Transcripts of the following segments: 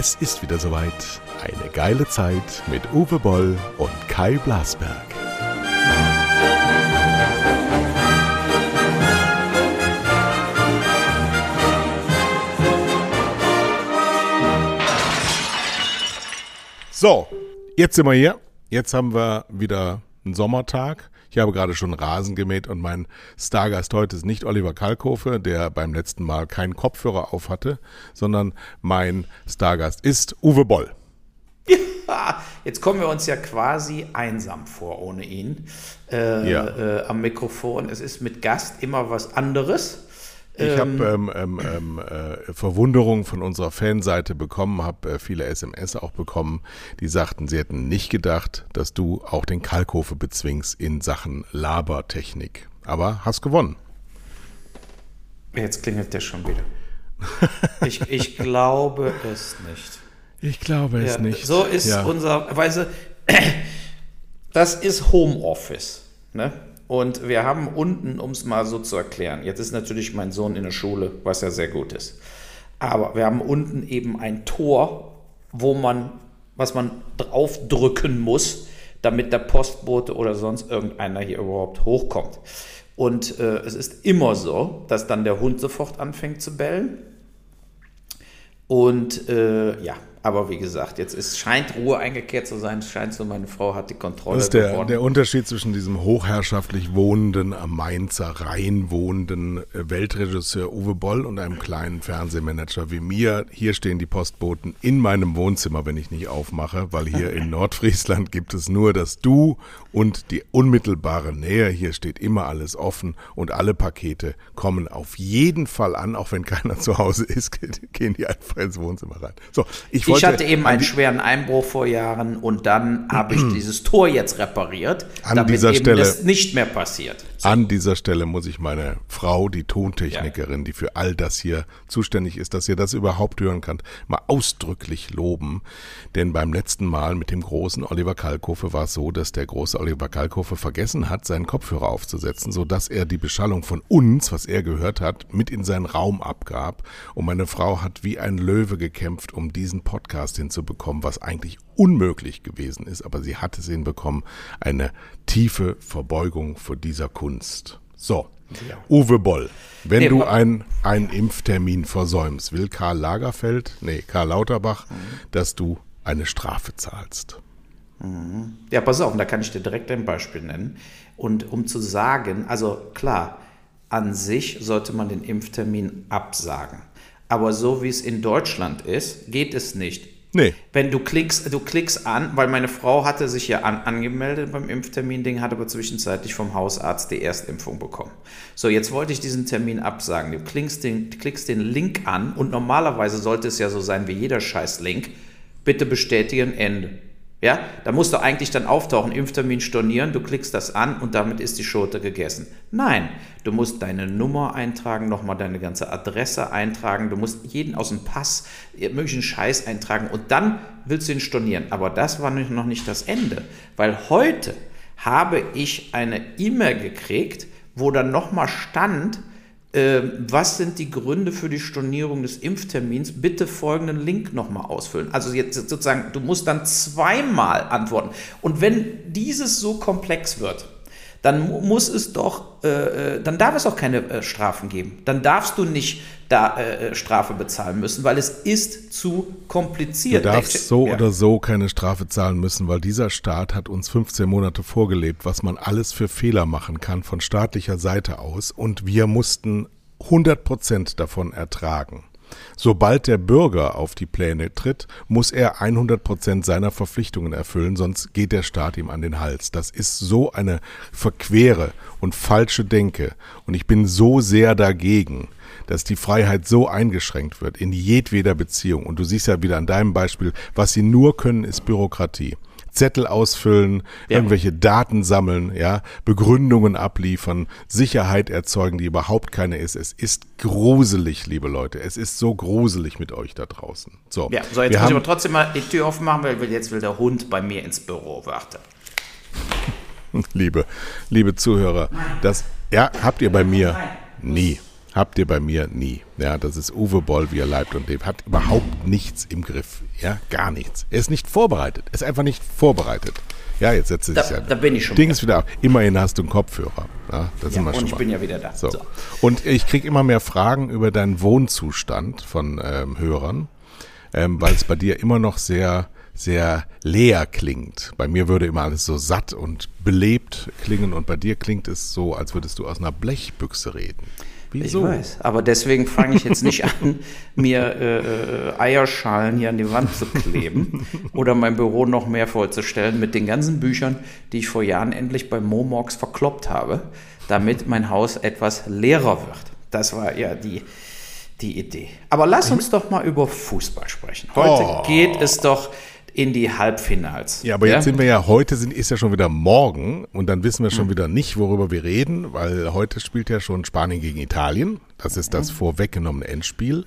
Es ist wieder soweit. Eine geile Zeit mit Uwe Boll und Kai Blasberg. So, jetzt sind wir hier. Jetzt haben wir wieder einen Sommertag. Ich habe gerade schon Rasen gemäht und mein Stargast heute ist nicht Oliver Kalkofe, der beim letzten Mal keinen Kopfhörer auf hatte, sondern mein Stargast ist Uwe Boll. Ja, jetzt kommen wir uns ja quasi einsam vor ohne ihn äh, ja. äh, am Mikrofon. Es ist mit Gast immer was anderes. Ich habe ähm, ähm, ähm, äh, Verwunderung von unserer Fanseite bekommen, habe äh, viele SMS auch bekommen, die sagten, sie hätten nicht gedacht, dass du auch den Kalkofe bezwingst in Sachen Labertechnik. Aber hast gewonnen. Jetzt klingelt der schon wieder. ich, ich glaube es nicht. Ich glaube es ja, nicht. So ist ja. unser, weißt das ist Homeoffice. Ne? Und wir haben unten, um es mal so zu erklären, jetzt ist natürlich mein Sohn in der Schule, was ja sehr gut ist. Aber wir haben unten eben ein Tor, wo man, was man draufdrücken muss, damit der Postbote oder sonst irgendeiner hier überhaupt hochkommt. Und äh, es ist immer so, dass dann der Hund sofort anfängt zu bellen. Und äh, ja, aber wie gesagt, jetzt ist, scheint Ruhe eingekehrt zu sein. Es scheint so, meine Frau hat die Kontrolle. Das ist der, der Unterschied zwischen diesem hochherrschaftlich wohnenden, am Mainzer Rhein wohnenden äh, Weltregisseur Uwe Boll und einem kleinen Fernsehmanager wie mir. Hier stehen die Postboten in meinem Wohnzimmer, wenn ich nicht aufmache, weil hier in Nordfriesland gibt es nur das Du und die unmittelbare Nähe. Hier steht immer alles offen und alle Pakete kommen auf jeden Fall an, auch wenn keiner zu Hause ist, gehen die einfach ins Wohnzimmer rein. So, ich wollte ich hatte eben einen schweren Einbruch vor Jahren und dann habe ich dieses Tor jetzt repariert, an damit dieser eben Stelle, das nicht mehr passiert. An dieser Stelle muss ich meine Frau, die Tontechnikerin, ja. die für all das hier zuständig ist, dass ihr das überhaupt hören könnt, mal ausdrücklich loben. Denn beim letzten Mal mit dem großen Oliver Kalkofe war es so, dass der große Oliver Kalkofe vergessen hat, seinen Kopfhörer aufzusetzen, sodass er die Beschallung von uns, was er gehört hat, mit in seinen Raum abgab. Und meine Frau hat wie ein Löwe gekämpft, um diesen Podcast hinzubekommen, was eigentlich unmöglich gewesen ist, aber sie hat es hinbekommen, eine tiefe Verbeugung vor dieser Kunst. So, ja. Uwe Boll, wenn nee, du einen Impftermin versäumst, will Karl Lagerfeld, nee, Karl Lauterbach, mhm. dass du eine Strafe zahlst. Mhm. Ja, pass auf, da kann ich dir direkt ein Beispiel nennen. Und um zu sagen, also klar, an sich sollte man den Impftermin absagen. Aber so wie es in Deutschland ist, geht es nicht. Nee. Wenn du klickst, du klickst an, weil meine Frau hatte sich ja an, angemeldet beim Impftermin-Ding, hat aber zwischenzeitlich vom Hausarzt die Erstimpfung bekommen. So, jetzt wollte ich diesen Termin absagen. Du klickst den, klickst den Link an und normalerweise sollte es ja so sein wie jeder Scheiß-Link. Bitte bestätigen, Ende. Ja, da musst du eigentlich dann auftauchen, Impftermin stornieren, du klickst das an und damit ist die Schote gegessen. Nein, du musst deine Nummer eintragen, nochmal deine ganze Adresse eintragen, du musst jeden aus dem Pass, möglichen Scheiß eintragen und dann willst du ihn stornieren. Aber das war noch nicht das Ende, weil heute habe ich eine E-Mail gekriegt, wo dann nochmal stand, was sind die Gründe für die Stornierung des Impftermins? Bitte folgenden Link nochmal ausfüllen. Also jetzt sozusagen, du musst dann zweimal antworten. Und wenn dieses so komplex wird, dann muss es doch, äh, äh, dann darf es auch keine äh, Strafen geben. Dann darfst du nicht da äh, äh, Strafe bezahlen müssen, weil es ist zu kompliziert. Du darfst so ja. oder so keine Strafe zahlen müssen, weil dieser Staat hat uns 15 Monate vorgelebt, was man alles für Fehler machen kann von staatlicher Seite aus und wir mussten 100 Prozent davon ertragen. Sobald der Bürger auf die Pläne tritt, muss er 100 Prozent seiner Verpflichtungen erfüllen, sonst geht der Staat ihm an den Hals. Das ist so eine verquere und falsche Denke. Und ich bin so sehr dagegen, dass die Freiheit so eingeschränkt wird in jedweder Beziehung. Und du siehst ja wieder an deinem Beispiel, was sie nur können, ist Bürokratie. Zettel ausfüllen, ja. irgendwelche Daten sammeln, ja, Begründungen abliefern, Sicherheit erzeugen, die überhaupt keine ist. Es ist gruselig, liebe Leute. Es ist so gruselig mit euch da draußen. So, ja, so jetzt muss ich aber trotzdem mal die Tür aufmachen, weil jetzt will der Hund bei mir ins Büro warten. liebe, liebe Zuhörer, das, ja, habt ihr bei mir nie. Habt ihr bei mir nie. Ja, das ist Uwe Boll, wie er leibt und lebt. Hat überhaupt nichts im Griff. Ja, gar nichts. Er ist nicht vorbereitet. Er ist einfach nicht vorbereitet. Ja, jetzt setze ich ja. da bin ich schon. Dings wieder auf. Immerhin hast du einen Kopfhörer. Ja, da Ja, sind wir und schon ich mal. bin ja wieder da. So. So. Und ich kriege immer mehr Fragen über deinen Wohnzustand von ähm, Hörern, ähm, weil es bei dir immer noch sehr, sehr leer klingt. Bei mir würde immer alles so satt und belebt klingen und bei dir klingt es so, als würdest du aus einer Blechbüchse reden. Ich Wieso? weiß, aber deswegen fange ich jetzt nicht an, mir äh, äh, Eierschalen hier an die Wand zu kleben oder mein Büro noch mehr vollzustellen mit den ganzen Büchern, die ich vor Jahren endlich bei Momox verkloppt habe, damit mein Haus etwas leerer wird. Das war ja die, die Idee. Aber lass uns doch mal über Fußball sprechen. Heute Oh. geht es doch in die Halbfinals. Ja, aber jetzt sind wir ja, heute sind, ist ja schon wieder morgen und dann wissen wir schon wieder nicht, worüber wir reden, weil heute spielt ja schon Spanien gegen Italien. Das ist das vorweggenommene Endspiel.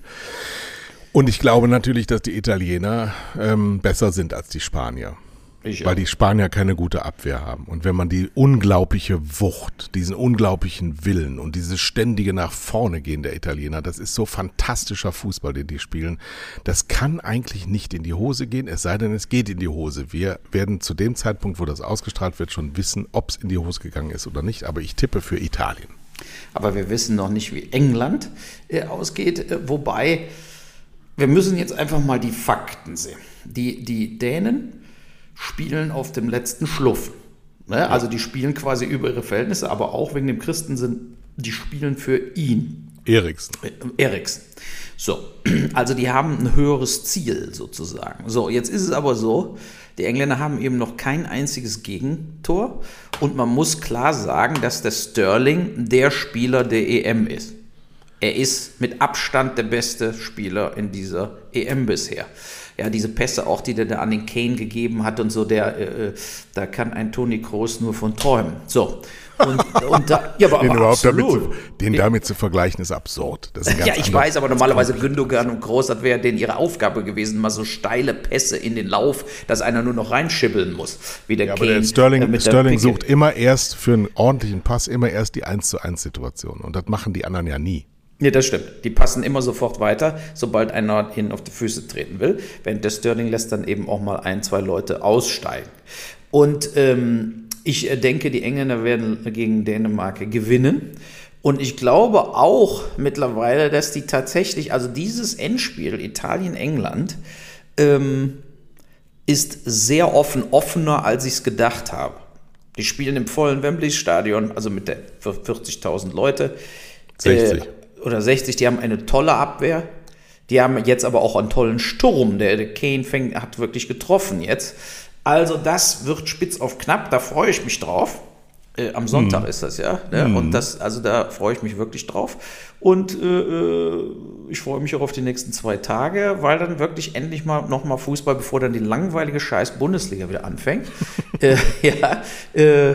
Und ich glaube natürlich, dass die Italiener ähm, besser sind als die Spanier. Ich weil auch. die Spanier keine gute Abwehr haben. Und wenn man die unglaubliche Wucht, diesen unglaublichen Willen und dieses ständige nach vorne gehen der Italiener, das ist so fantastischer Fußball, den die spielen. Das kann eigentlich nicht in die Hose gehen, es sei denn, es geht in die Hose. Wir werden zu dem Zeitpunkt, wo das ausgestrahlt wird, schon wissen, ob es in die Hose gegangen ist oder nicht. Aber ich tippe für Italien. Aber wir wissen noch nicht, wie England äh, ausgeht. Äh, wobei, wir müssen jetzt einfach mal die Fakten sehen. Die, die Dänen spielen auf dem letzten Schluff. Ne? Also die spielen quasi über ihre Verhältnisse, aber auch wegen dem Christensen, die spielen für ihn. Eriksen. Äh, Eriksen. So, also die haben ein höheres Ziel sozusagen. So, jetzt ist es aber so, die Engländer haben eben noch kein einziges Gegentor und man muss klar sagen, dass der Sterling der Spieler der EM ist. Er ist mit Abstand der beste Spieler in dieser EM bisher. Ja, diese Pässe auch, die der da an den Kane gegeben hat und so, der, äh, äh, da kann ein Toni Kroos nur von träumen. So. Und, und da, ja, aber, Den, aber überhaupt damit zu, den damit zu vergleichen, ist absurd. Das ist Ja, ich weiß, aber normalerweise Gündogan und Groß, das wäre denen ihre Aufgabe gewesen, mal so steile Pässe in den Lauf, dass einer nur noch reinschibbeln muss, wie der Ja, aber Kane. der Sterling, äh, Sterling sucht immer erst für einen ordentlichen Pass immer erst die 1 zu 1 Situation. Und das machen die anderen ja nie. Ja, das stimmt. Die passen immer sofort weiter, sobald einer ihnen auf die Füße treten will. Während der Sterling lässt dann eben auch mal ein, zwei Leute aussteigen. Und ähm, ich äh, denke, die Engländer werden gegen Dänemark gewinnen. Und ich glaube auch mittlerweile, dass die tatsächlich, also dieses Endspiel Italien-England, ähm, ist sehr offen, offener, als ich es gedacht habe. Die spielen im vollen Wembley-Stadion, also mit der 40.000 Leute. 60. Äh, oder 60, die haben eine tolle Abwehr. Die haben jetzt aber auch einen tollen Sturm. Der, der Kane fängt, hat wirklich getroffen jetzt. Also das wird spitz auf knapp, da freue ich mich drauf. Äh, am Sonntag ist das ja. Ne? Und das, also da freue ich mich wirklich drauf. Und äh, äh, ich freue mich auch auf die nächsten zwei Tage, weil dann wirklich endlich mal nochmal Fußball, bevor dann die langweilige Scheiß Bundesliga wieder anfängt. äh, ja, äh,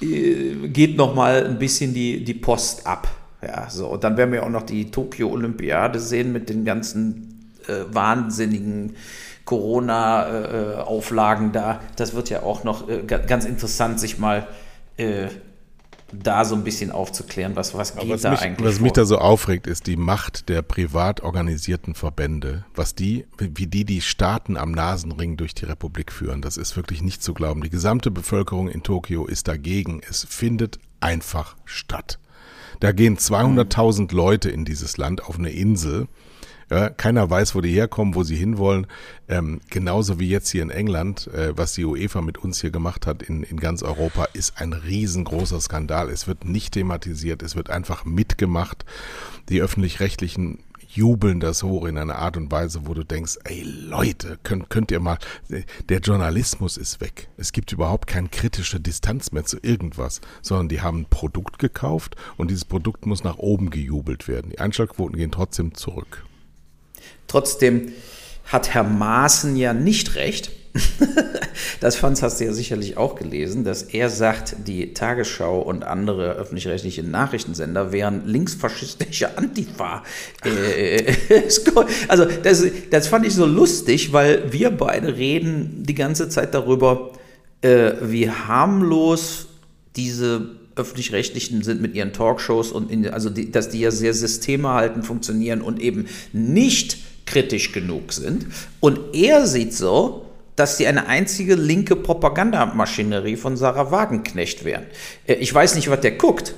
äh, geht nochmal ein bisschen die, die Post ab. Ja, so. Und dann werden wir auch noch die Tokio-Olympiade sehen mit den ganzen äh, wahnsinnigen Corona-Auflagen da. Das wird ja auch noch äh, ga- ganz interessant, sich mal äh, da so ein bisschen aufzuklären, was, was geht was da mich, eigentlich was vor. mich da so aufregt, ist die Macht der privat organisierten Verbände. Was die, wie die die Staaten am Nasenring durch die Republik führen, das ist wirklich nicht zu glauben. Die gesamte Bevölkerung in Tokio ist dagegen. Es findet einfach statt. Da gehen 200.000 Leute in dieses Land auf eine Insel. Ja, keiner weiß, wo die herkommen, wo sie hinwollen. Ähm, genauso wie jetzt hier in England, äh, was die UEFA mit uns hier gemacht hat in, in ganz Europa, ist ein riesengroßer Skandal. Es wird nicht thematisiert, es wird einfach mitgemacht. Die öffentlich-rechtlichen jubeln das hoch in einer Art und Weise, wo du denkst, ey Leute, könnt, könnt ihr mal, der Journalismus ist weg. Es gibt überhaupt keine kritische Distanz mehr zu irgendwas, sondern die haben ein Produkt gekauft und dieses Produkt muss nach oben gejubelt werden. Die Einschaltquoten gehen trotzdem zurück. Trotzdem hat Herr Maaßen ja nicht recht. das fandst hast du ja sicherlich auch gelesen, dass er sagt, die Tagesschau und andere öffentlich-rechtliche Nachrichtensender wären linksfaschistische Antifa. Äh, also das, das fand ich so lustig, weil wir beide reden die ganze Zeit darüber, äh, wie harmlos diese öffentlich-rechtlichen sind mit ihren Talkshows und in, also die, dass die ja sehr systemerhaltend funktionieren und eben nicht kritisch genug sind. Und er sieht so, dass sie eine einzige linke Propagandamaschinerie von Sarah Wagenknecht wären. Äh, ich weiß nicht, was der guckt,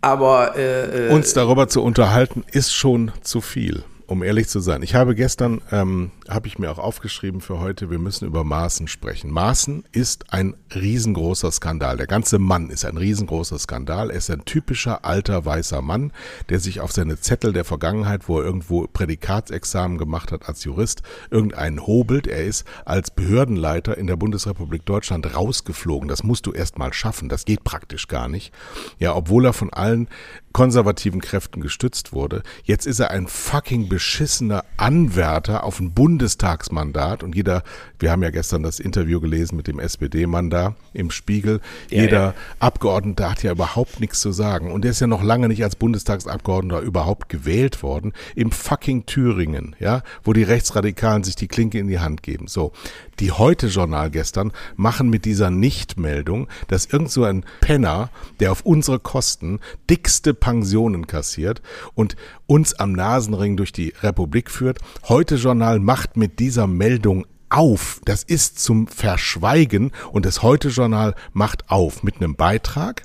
aber äh, äh, uns darüber zu unterhalten ist schon zu viel um ehrlich zu sein. Ich habe gestern, ähm, habe ich mir auch aufgeschrieben für heute, wir müssen über Maaßen sprechen. Maaßen ist ein riesengroßer Skandal. Der ganze Mann ist ein riesengroßer Skandal. Er ist ein typischer alter weißer Mann, der sich auf seine Zettel der Vergangenheit, wo er irgendwo Prädikatsexamen gemacht hat als Jurist, irgendeinen hobelt. Er ist als Behördenleiter in der Bundesrepublik Deutschland rausgeflogen. Das musst du erst mal schaffen. Das geht praktisch gar nicht. Ja, obwohl er von allen konservativen Kräften gestützt wurde. Jetzt ist er ein fucking beschissener Anwärter auf ein Bundestagsmandat und jeder, wir haben ja gestern das Interview gelesen mit dem SPD-Mann da im Spiegel, ja, jeder ja. Abgeordnete hat ja überhaupt nichts zu sagen und der ist ja noch lange nicht als Bundestagsabgeordneter überhaupt gewählt worden im fucking Thüringen, ja, wo die Rechtsradikalen sich die Klinke in die Hand geben. So, die Heute-Journal gestern machen mit dieser Nichtmeldung, dass irgend so ein Penner, der auf unsere Kosten dickste Pensionen kassiert und uns am Nasenring durch die Republik führt. Heute-Journal macht mit dieser Meldung auf. Das ist zum Verschweigen und das Heute-Journal macht auf mit einem Beitrag,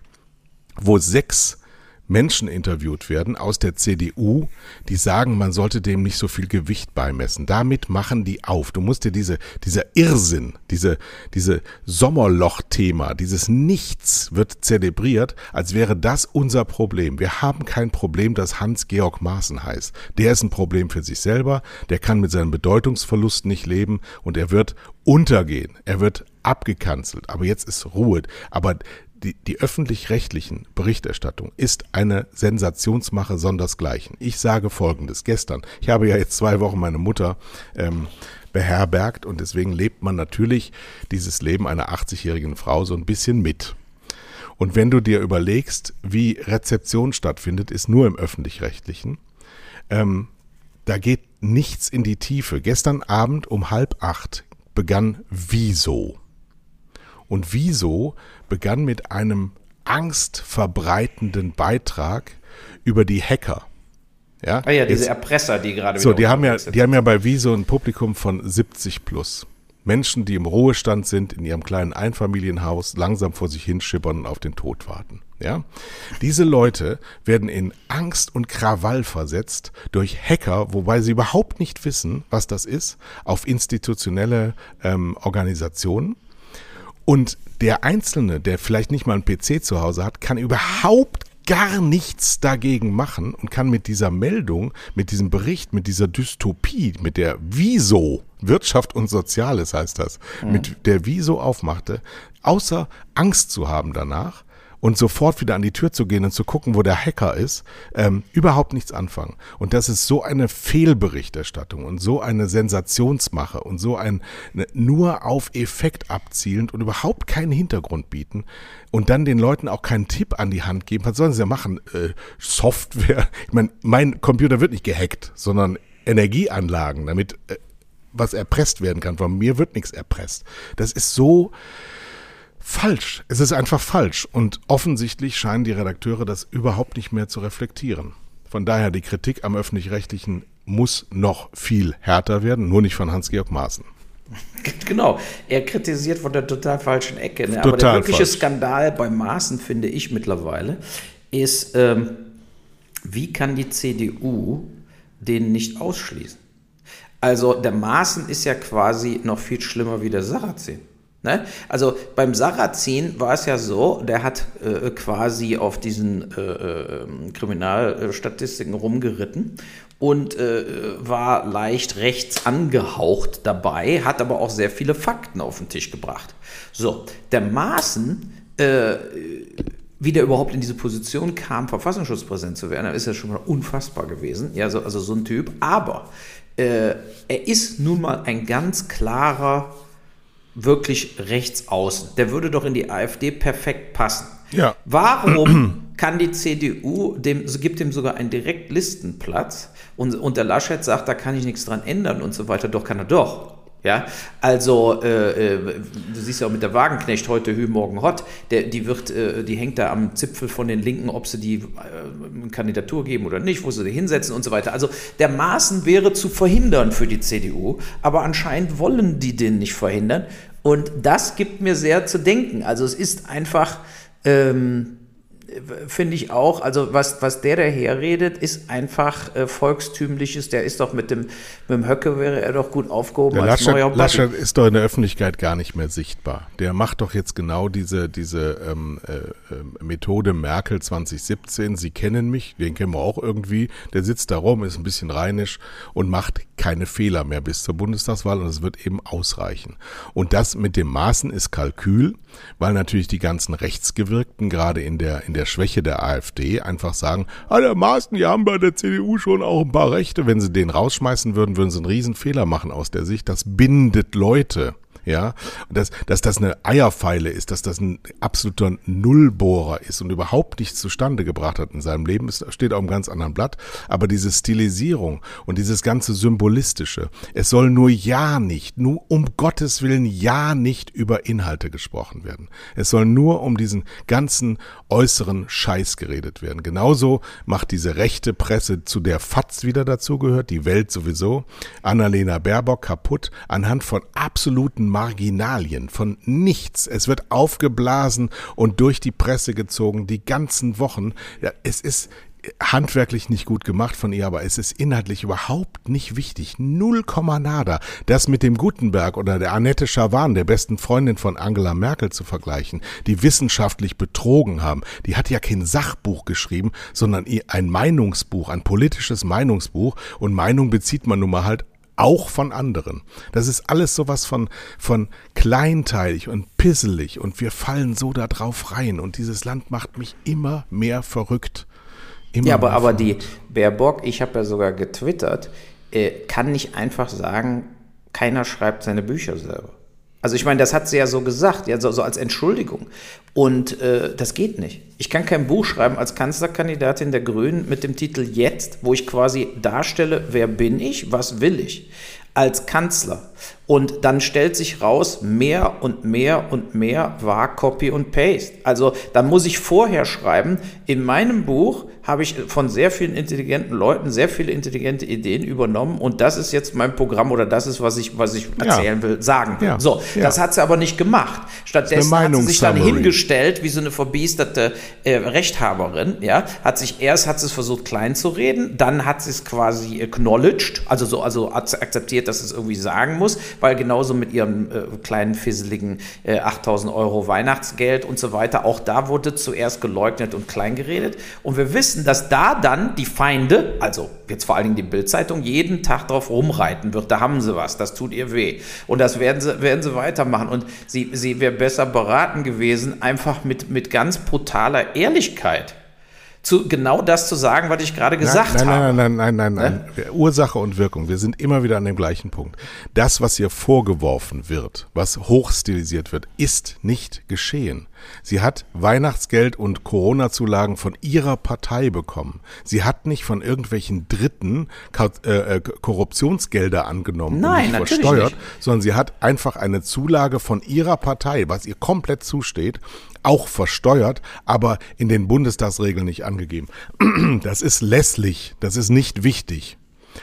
wo sechs Menschen interviewt werden aus der CDU, die sagen, man sollte dem nicht so viel Gewicht beimessen. Damit machen die auf. Du musst dir diese, dieser Irrsinn, diese, diese Sommerloch-Thema, dieses Nichts wird zelebriert, als wäre das unser Problem. Wir haben kein Problem, dass Hans-Georg Maaßen heißt. Der ist ein Problem für sich selber, der kann mit seinem Bedeutungsverlust nicht leben und er wird untergehen. Er wird abgekanzelt. Aber jetzt ist Ruhe. Aber die, die öffentlich-rechtlichen Berichterstattung ist eine Sensationsmache sondersgleichen. Ich sage Folgendes. Gestern, ich habe ja jetzt zwei Wochen meine Mutter ähm, beherbergt und deswegen lebt man natürlich dieses Leben einer 80-jährigen Frau so ein bisschen mit. Und wenn du dir überlegst, wie Rezeption stattfindet, ist nur im öffentlich-rechtlichen. Ähm, da geht nichts in die Tiefe. Gestern Abend um halb acht begann Wieso. Und Wieso begann mit einem angstverbreitenden Beitrag über die Hacker. Ja, ah ja diese Jetzt, Erpresser, die gerade So, die haben ja, die haben ja bei Wieso ein Publikum von 70 plus. Menschen, die im Ruhestand sind, in ihrem kleinen Einfamilienhaus, langsam vor sich hinschippern und auf den Tod warten. Ja? Diese Leute werden in Angst und Krawall versetzt durch Hacker, wobei sie überhaupt nicht wissen, was das ist, auf institutionelle ähm, Organisationen. Und der Einzelne, der vielleicht nicht mal einen PC zu Hause hat, kann überhaupt gar nichts dagegen machen und kann mit dieser Meldung, mit diesem Bericht, mit dieser Dystopie, mit der Wieso, Wirtschaft und Soziales heißt das, mhm. mit der Wieso aufmachte, außer Angst zu haben danach, und sofort wieder an die Tür zu gehen und zu gucken, wo der Hacker ist, ähm, überhaupt nichts anfangen. Und das ist so eine Fehlberichterstattung und so eine Sensationsmache und so ein ne, nur auf Effekt abzielend und überhaupt keinen Hintergrund bieten und dann den Leuten auch keinen Tipp an die Hand geben. Was sollen sie ja machen? Äh, Software. Ich meine, mein Computer wird nicht gehackt, sondern Energieanlagen, damit äh, was erpresst werden kann. Von mir wird nichts erpresst. Das ist so falsch. Es ist einfach falsch. Und offensichtlich scheinen die Redakteure das überhaupt nicht mehr zu reflektieren. Von daher die Kritik am öffentlich-rechtlichen muss noch viel härter werden, nur nicht von Hans-Georg Maaßen. Genau, er kritisiert von der total falschen Ecke. Ne? Aber der wirkliche falsch. Skandal bei Maaßen, finde ich mittlerweile, ist, ähm, wie kann die CDU den nicht ausschließen? Also der Maaßen ist ja quasi noch viel schlimmer wie der Sarrazin. Ne? Also beim Sarrazin war es ja so, der hat äh, quasi auf diesen äh, äh, Kriminalstatistiken rumgeritten und äh, war leicht rechts angehaucht dabei, hat aber auch sehr viele Fakten auf den Tisch gebracht. So, der Maaßen, äh, wie der überhaupt in diese Position kam, Verfassungsschutzpräsident zu werden, ist ja schon mal unfassbar gewesen. Ja, so, also so ein Typ. Aber äh, er ist nun mal ein ganz klarer wirklich rechts außen. Der würde doch in die AfD perfekt passen. Ja. Warum kann die CDU, dem, gibt dem sogar einen Direktlistenplatz und, und der Laschet sagt, da kann ich nichts dran ändern und so weiter, doch kann er doch. Ja, also äh, äh, du siehst ja auch mit der Wagenknecht heute Hü, morgen Hot, der, die wird, äh, die hängt da am Zipfel von den Linken, ob sie die äh, Kandidatur geben oder nicht, wo sie die hinsetzen und so weiter. Also der Maßen wäre zu verhindern für die CDU, aber anscheinend wollen die den nicht verhindern und das gibt mir sehr zu denken. Also es ist einfach ähm, finde ich auch, also was, was der daherredet, ist einfach äh, volkstümliches. Der ist doch mit dem, mit dem Höcke wäre er doch gut aufgehoben der als Laschet, Laschet ist doch in der Öffentlichkeit gar nicht mehr sichtbar. Der macht doch jetzt genau diese, diese ähm, äh, äh Methode Merkel 2017. Sie kennen mich, den kennen wir auch irgendwie. Der sitzt da rum, ist ein bisschen rheinisch und macht keine Fehler mehr bis zur Bundestagswahl und es wird eben ausreichen. Und das mit dem Maßen ist Kalkül, weil natürlich die ganzen Rechtsgewirkten gerade in der, in der Schwäche der AfD einfach sagen, ah, der Maaßen, die haben bei der CDU schon auch ein paar Rechte. Wenn sie den rausschmeißen würden, würden sie einen riesen Fehler machen aus der Sicht. Das bindet Leute ja, dass, dass das eine Eierpfeile ist, dass das ein absoluter Nullbohrer ist und überhaupt nichts zustande gebracht hat in seinem Leben, ist, steht auf einem ganz anderen Blatt. Aber diese Stilisierung und dieses ganze Symbolistische, es soll nur ja nicht, nur um Gottes Willen ja nicht über Inhalte gesprochen werden. Es soll nur um diesen ganzen äußeren Scheiß geredet werden. Genauso macht diese rechte Presse, zu der FATS wieder dazugehört, die Welt sowieso, Annalena Baerbock kaputt anhand von absoluten Marginalien, von nichts. Es wird aufgeblasen und durch die Presse gezogen, die ganzen Wochen. Ja, es ist handwerklich nicht gut gemacht von ihr, aber es ist inhaltlich überhaupt nicht wichtig. Null Komma nada. Das mit dem Gutenberg oder der Annette Schawan, der besten Freundin von Angela Merkel zu vergleichen, die wissenschaftlich betrogen haben. Die hat ja kein Sachbuch geschrieben, sondern ein Meinungsbuch, ein politisches Meinungsbuch. Und Meinung bezieht man nun mal halt auch von anderen. Das ist alles sowas von, von kleinteilig und pisselig und wir fallen so da drauf rein und dieses Land macht mich immer mehr verrückt. Immer ja, aber, aber die Baerbock, ich habe ja sogar getwittert, äh, kann nicht einfach sagen, keiner schreibt seine Bücher selber. Also ich meine, das hat sie ja so gesagt, ja, so, so als Entschuldigung. Und äh, das geht nicht. Ich kann kein Buch schreiben als Kanzlerkandidatin der Grünen mit dem Titel Jetzt, wo ich quasi darstelle, wer bin ich, was will ich als Kanzler. Und dann stellt sich raus, mehr und mehr und mehr war Copy und Paste. Also dann muss ich vorher schreiben, in meinem Buch habe ich von sehr vielen intelligenten Leuten sehr viele intelligente Ideen übernommen und das ist jetzt mein Programm oder das ist, was ich, was ich erzählen ja. will, sagen will. Ja. So, ja. das hat sie aber nicht gemacht. Stattdessen hat sie sich dann hingestellt wie so eine verbiesterte äh, Rechthaberin, ja, hat sich erst hat sie es versucht klein zu reden, dann hat sie es quasi acknowledged, also so, also akzeptiert, dass es irgendwie sagen muss, weil genauso mit ihrem äh, kleinen fisseligen äh, 8000 Euro Weihnachtsgeld und so weiter, auch da wurde zuerst geleugnet und klein geredet und wir wissen, dass da dann die Feinde, also jetzt vor allen Dingen die Bildzeitung, jeden Tag drauf rumreiten wird. Da haben sie was, das tut ihr weh. Und das werden sie, werden sie weitermachen. Und sie, sie wäre besser beraten gewesen, einfach mit, mit ganz brutaler Ehrlichkeit zu genau das zu sagen, was ich gerade gesagt nein, nein, habe. Nein, nein, nein, nein, nein. Ne? Ursache und Wirkung. Wir sind immer wieder an dem gleichen Punkt. Das, was ihr vorgeworfen wird, was hochstilisiert wird, ist nicht geschehen. Sie hat Weihnachtsgeld und Corona-Zulagen von ihrer Partei bekommen. Sie hat nicht von irgendwelchen Dritten äh, äh, Korruptionsgelder angenommen Nein, und nicht versteuert, nicht. sondern sie hat einfach eine Zulage von ihrer Partei, was ihr komplett zusteht, auch versteuert, aber in den Bundestagsregeln nicht angegeben. Das ist lässlich, das ist nicht wichtig.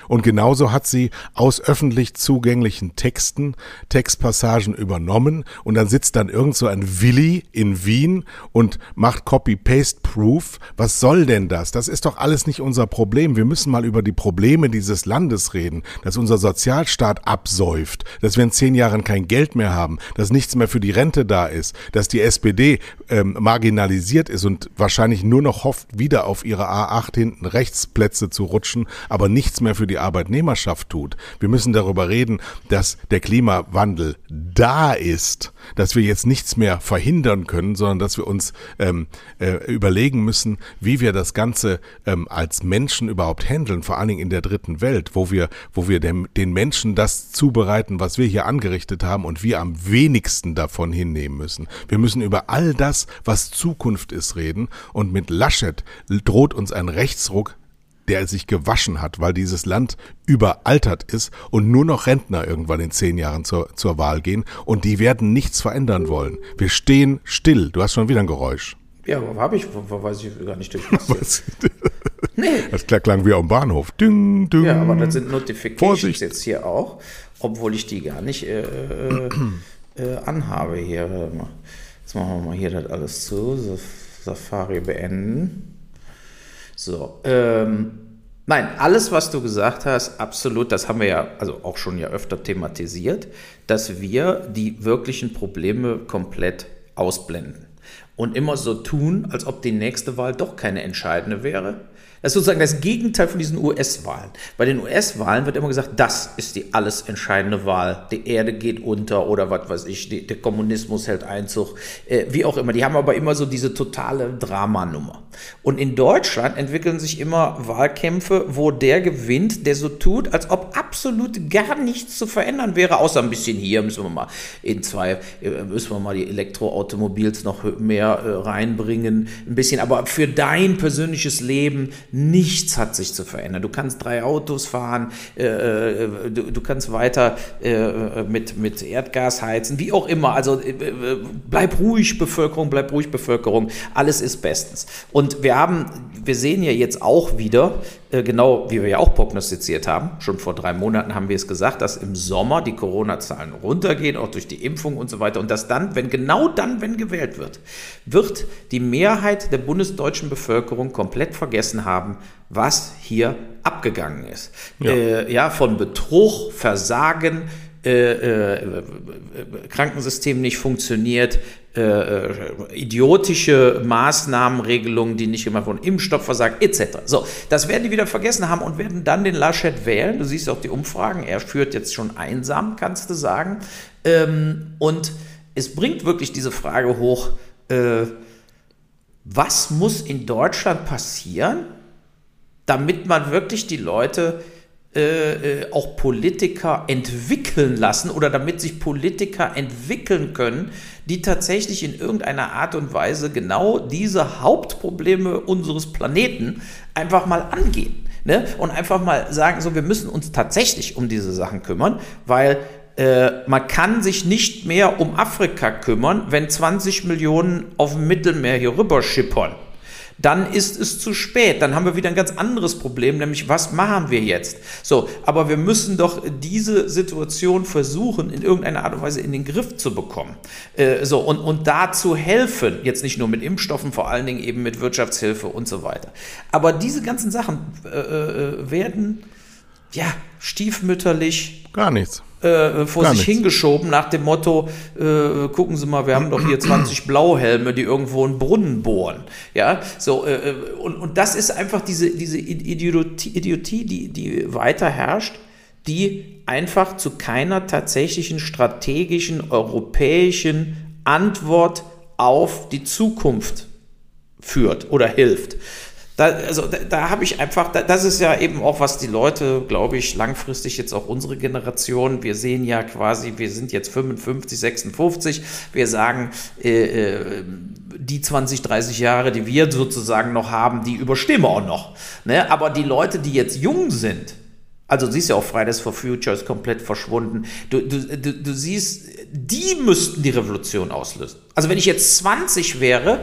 Und genauso hat sie aus öffentlich zugänglichen Texten Textpassagen übernommen und dann sitzt dann irgend so ein Willi in Wien und macht Copy-Paste-Proof. Was soll denn das? Das ist doch alles nicht unser Problem. Wir müssen mal über die Probleme dieses Landes reden, dass unser Sozialstaat absäuft, dass wir in zehn Jahren kein Geld mehr haben, dass nichts mehr für die Rente da ist, dass die SPD ähm, marginalisiert ist und wahrscheinlich nur noch hofft, wieder auf ihre A8 hinten Rechtsplätze zu rutschen, aber nichts mehr für die Arbeitnehmerschaft tut. Wir müssen darüber reden, dass der Klimawandel da ist, dass wir jetzt nichts mehr verhindern können, sondern dass wir uns ähm, äh, überlegen müssen, wie wir das Ganze ähm, als Menschen überhaupt handeln, vor allen Dingen in der dritten Welt, wo wir, wo wir dem, den Menschen das zubereiten, was wir hier angerichtet haben und wir am wenigsten davon hinnehmen müssen. Wir müssen über all das, was Zukunft ist, reden und mit Laschet droht uns ein Rechtsruck der sich gewaschen hat, weil dieses Land überaltert ist und nur noch Rentner irgendwann in zehn Jahren zur, zur Wahl gehen und die werden nichts verändern wollen. Wir stehen still. Du hast schon wieder ein Geräusch. Ja, habe ich, weiß ich gar nicht durch. Was? nee. Das klang wie am Bahnhof. Ding, ding. Ja, aber das sind Notifications Vorsicht. jetzt hier auch, obwohl ich die gar nicht äh, äh, äh, anhabe hier. Jetzt machen wir mal hier das alles zu. Safari beenden. So, ähm, nein, alles, was du gesagt hast, absolut, das haben wir ja also auch schon ja öfter thematisiert, dass wir die wirklichen Probleme komplett ausblenden und immer so tun, als ob die nächste Wahl doch keine entscheidende wäre das ist sozusagen das Gegenteil von diesen US-Wahlen. Bei den US-Wahlen wird immer gesagt, das ist die alles entscheidende Wahl. Die Erde geht unter oder was weiß ich, die, der Kommunismus hält Einzug, äh, wie auch immer. Die haben aber immer so diese totale Dramanummer. Und in Deutschland entwickeln sich immer Wahlkämpfe, wo der gewinnt, der so tut, als ob absolut gar nichts zu verändern wäre, außer ein bisschen hier müssen wir mal in zwei, äh, müssen wir mal die Elektroautomobils noch mehr äh, reinbringen, ein bisschen, aber für dein persönliches Leben Nichts hat sich zu verändern. Du kannst drei Autos fahren, äh, äh, du, du, kannst weiter äh, mit, mit Erdgas heizen, wie auch immer. Also bleib ruhig, Bevölkerung, bleib ruhig, Bevölkerung. Alles ist bestens. Und wir haben, wir sehen ja jetzt auch wieder, äh, genau wie wir ja auch prognostiziert haben, schon vor drei Monaten haben wir es gesagt, dass im Sommer die Corona-Zahlen runtergehen, auch durch die Impfung und so weiter. Und dass dann, wenn genau dann, wenn gewählt wird, wird die Mehrheit der bundesdeutschen Bevölkerung komplett vergessen haben, was hier abgegangen ist. Ja, äh, ja von Betrug, Versagen, äh, äh, Krankensystem nicht funktioniert, äh, äh, idiotische Maßnahmenregelungen, die nicht gemacht wurden, Impfstoffversag etc. So, das werden die wieder vergessen haben und werden dann den Laschet wählen. Du siehst auch die Umfragen, er führt jetzt schon einsam, kannst du sagen. Ähm, und es bringt wirklich diese Frage hoch, was muss in Deutschland passieren, damit man wirklich die Leute äh, äh, auch Politiker entwickeln lassen oder damit sich Politiker entwickeln können, die tatsächlich in irgendeiner Art und Weise genau diese Hauptprobleme unseres Planeten einfach mal angehen. Ne? Und einfach mal sagen, so, wir müssen uns tatsächlich um diese Sachen kümmern, weil äh, man kann sich nicht mehr um Afrika kümmern, wenn 20 Millionen auf dem Mittelmeer hier rüber schippern dann ist es zu spät. Dann haben wir wieder ein ganz anderes Problem, nämlich was machen wir jetzt? So, aber wir müssen doch diese Situation versuchen, in irgendeiner Art und Weise in den Griff zu bekommen. Äh, so, und, und da zu helfen, jetzt nicht nur mit Impfstoffen, vor allen Dingen eben mit Wirtschaftshilfe und so weiter. Aber diese ganzen Sachen äh, äh werden, ja, stiefmütterlich. Gar nichts äh, vor Gar sich nichts. hingeschoben nach dem Motto, äh, gucken Sie mal, wir haben doch hier 20 Blauhelme, die irgendwo einen Brunnen bohren. Ja, so, äh, und, und das ist einfach diese, diese Idiotie, Idiotie die, die weiter herrscht, die einfach zu keiner tatsächlichen strategischen europäischen Antwort auf die Zukunft führt oder hilft. Da, also da, da habe ich einfach, da, das ist ja eben auch, was die Leute, glaube ich, langfristig jetzt auch unsere Generation, wir sehen ja quasi, wir sind jetzt 55, 56, wir sagen, äh, äh, die 20, 30 Jahre, die wir sozusagen noch haben, die überstimmen auch noch. Ne? Aber die Leute, die jetzt jung sind, also siehst ja auch Fridays for Future ist komplett verschwunden. Du, du, du, du siehst, die müssten die Revolution auslösen. Also wenn ich jetzt 20 wäre,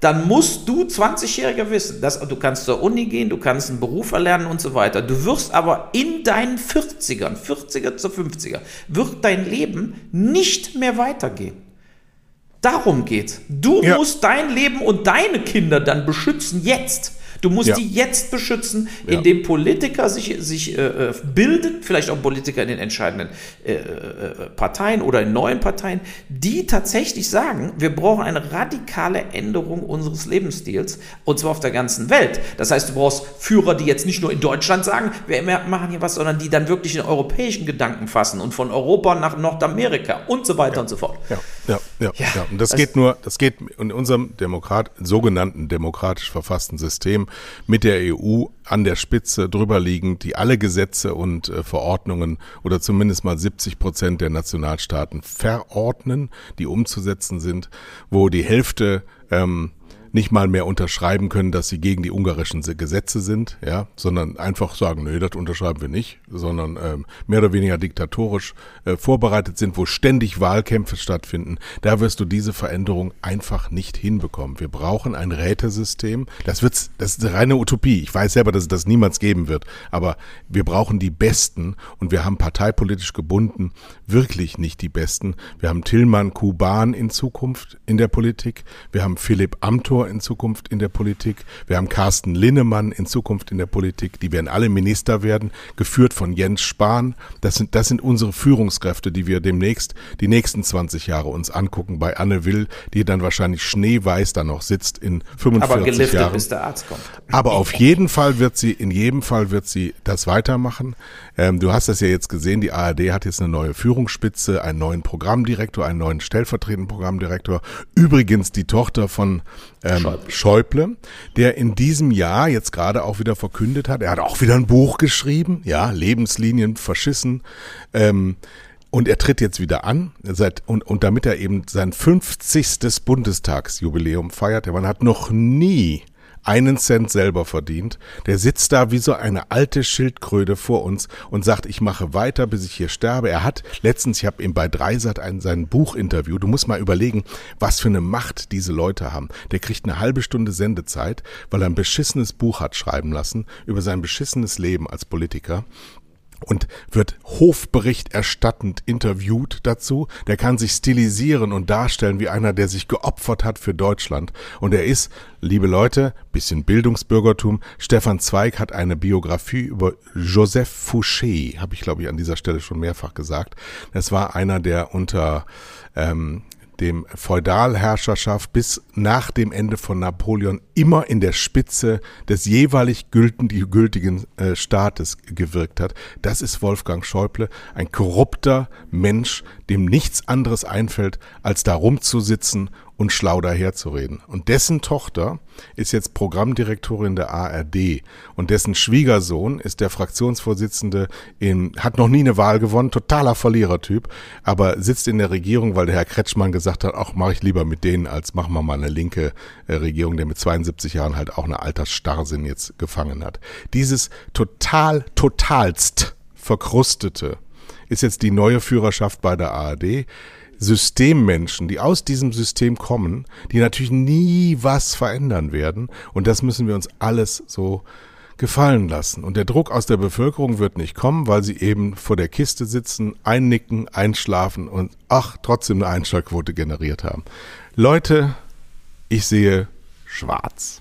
dann musst du 20-Jähriger wissen, dass du kannst zur Uni gehen, du kannst einen Beruf erlernen und so weiter. Du wirst aber in deinen 40ern, 40er zu 50er, wird dein Leben nicht mehr weitergehen. Darum geht's. Du ja. musst dein Leben und deine Kinder dann beschützen jetzt. Du musst ja. die jetzt beschützen, indem ja. Politiker sich, sich äh, äh, bilden, vielleicht auch Politiker in den entscheidenden äh, äh, Parteien oder in neuen Parteien, die tatsächlich sagen, wir brauchen eine radikale Änderung unseres Lebensstils und zwar auf der ganzen Welt. Das heißt, du brauchst Führer, die jetzt nicht nur in Deutschland sagen, wir machen hier was, sondern die dann wirklich den europäischen Gedanken fassen und von Europa nach Nordamerika und so weiter ja. und so fort. Ja, ja, ja. ja. Und das, das geht nur, das geht in unserem Demokrat, sogenannten demokratisch verfassten System mit der EU an der Spitze drüber liegend, die alle Gesetze und äh, Verordnungen oder zumindest mal 70 Prozent der Nationalstaaten verordnen, die umzusetzen sind, wo die Hälfte ähm, nicht mal mehr unterschreiben können, dass sie gegen die ungarischen Gesetze sind, ja, sondern einfach sagen, nee, das unterschreiben wir nicht, sondern ähm, mehr oder weniger diktatorisch äh, vorbereitet sind, wo ständig Wahlkämpfe stattfinden, da wirst du diese Veränderung einfach nicht hinbekommen. Wir brauchen ein Rätesystem. Das wird's, das ist eine reine Utopie. Ich weiß selber, dass es das niemals geben wird, aber wir brauchen die Besten und wir haben parteipolitisch gebunden wirklich nicht die Besten. Wir haben Tillmann Kuban in Zukunft in der Politik. Wir haben Philipp Amthor in Zukunft in der Politik. Wir haben Carsten Linnemann in Zukunft in der Politik. Die werden alle Minister werden, geführt von Jens Spahn. Das sind, das sind unsere Führungskräfte, die wir demnächst die nächsten 20 Jahre uns angucken bei Anne Will, die dann wahrscheinlich schneeweiß da noch sitzt in 45 Aber geliftet, Jahren. bis der Arzt kommt. Aber auf jeden Fall wird sie, in jedem Fall wird sie das weitermachen. Ähm, du hast das ja jetzt gesehen, die ARD hat jetzt eine neue Führungsspitze, einen neuen Programmdirektor, einen neuen stellvertretenden Programmdirektor. Übrigens die Tochter von ähm, Schäuble. Schäuble, der in diesem Jahr jetzt gerade auch wieder verkündet hat, er hat auch wieder ein Buch geschrieben, ja, Lebenslinien verschissen. Ähm, und er tritt jetzt wieder an, seit, und, und damit er eben sein 50. Bundestagsjubiläum feiert, der Mann hat noch nie einen Cent selber verdient. Der sitzt da wie so eine alte Schildkröte vor uns und sagt, ich mache weiter, bis ich hier sterbe. Er hat letztens, ich habe ihm bei Dreisat ein, sein Buchinterview, du musst mal überlegen, was für eine Macht diese Leute haben. Der kriegt eine halbe Stunde Sendezeit, weil er ein beschissenes Buch hat schreiben lassen über sein beschissenes Leben als Politiker und wird hofberichterstattend interviewt dazu. Der kann sich stilisieren und darstellen wie einer, der sich geopfert hat für Deutschland. Und er ist, liebe Leute, bisschen Bildungsbürgertum. Stefan Zweig hat eine Biografie über Joseph Fouché, habe ich glaube ich an dieser Stelle schon mehrfach gesagt. Das war einer, der unter ähm, dem Feudalherrscherschaft bis nach dem Ende von Napoleon immer in der Spitze des jeweilig gültigen äh, Staates gewirkt hat. Das ist Wolfgang Schäuble, ein korrupter Mensch, dem nichts anderes einfällt, als da rumzusitzen und schlau daherzureden. Und dessen Tochter ist jetzt Programmdirektorin der ARD und dessen Schwiegersohn ist der Fraktionsvorsitzende in, hat noch nie eine Wahl gewonnen, totaler Verlierertyp, aber sitzt in der Regierung, weil der Herr Kretschmann gesagt hat, auch mache ich lieber mit denen, als machen wir mal eine linke äh, Regierung, der mit 72 Jahren halt auch eine Altersstarrsinn jetzt gefangen hat. Dieses total, totalst verkrustete ist jetzt die neue Führerschaft bei der ARD. Systemmenschen, die aus diesem System kommen, die natürlich nie was verändern werden. Und das müssen wir uns alles so gefallen lassen. Und der Druck aus der Bevölkerung wird nicht kommen, weil sie eben vor der Kiste sitzen, einnicken, einschlafen und ach, trotzdem eine Einschaltquote generiert haben. Leute, ich sehe schwarz.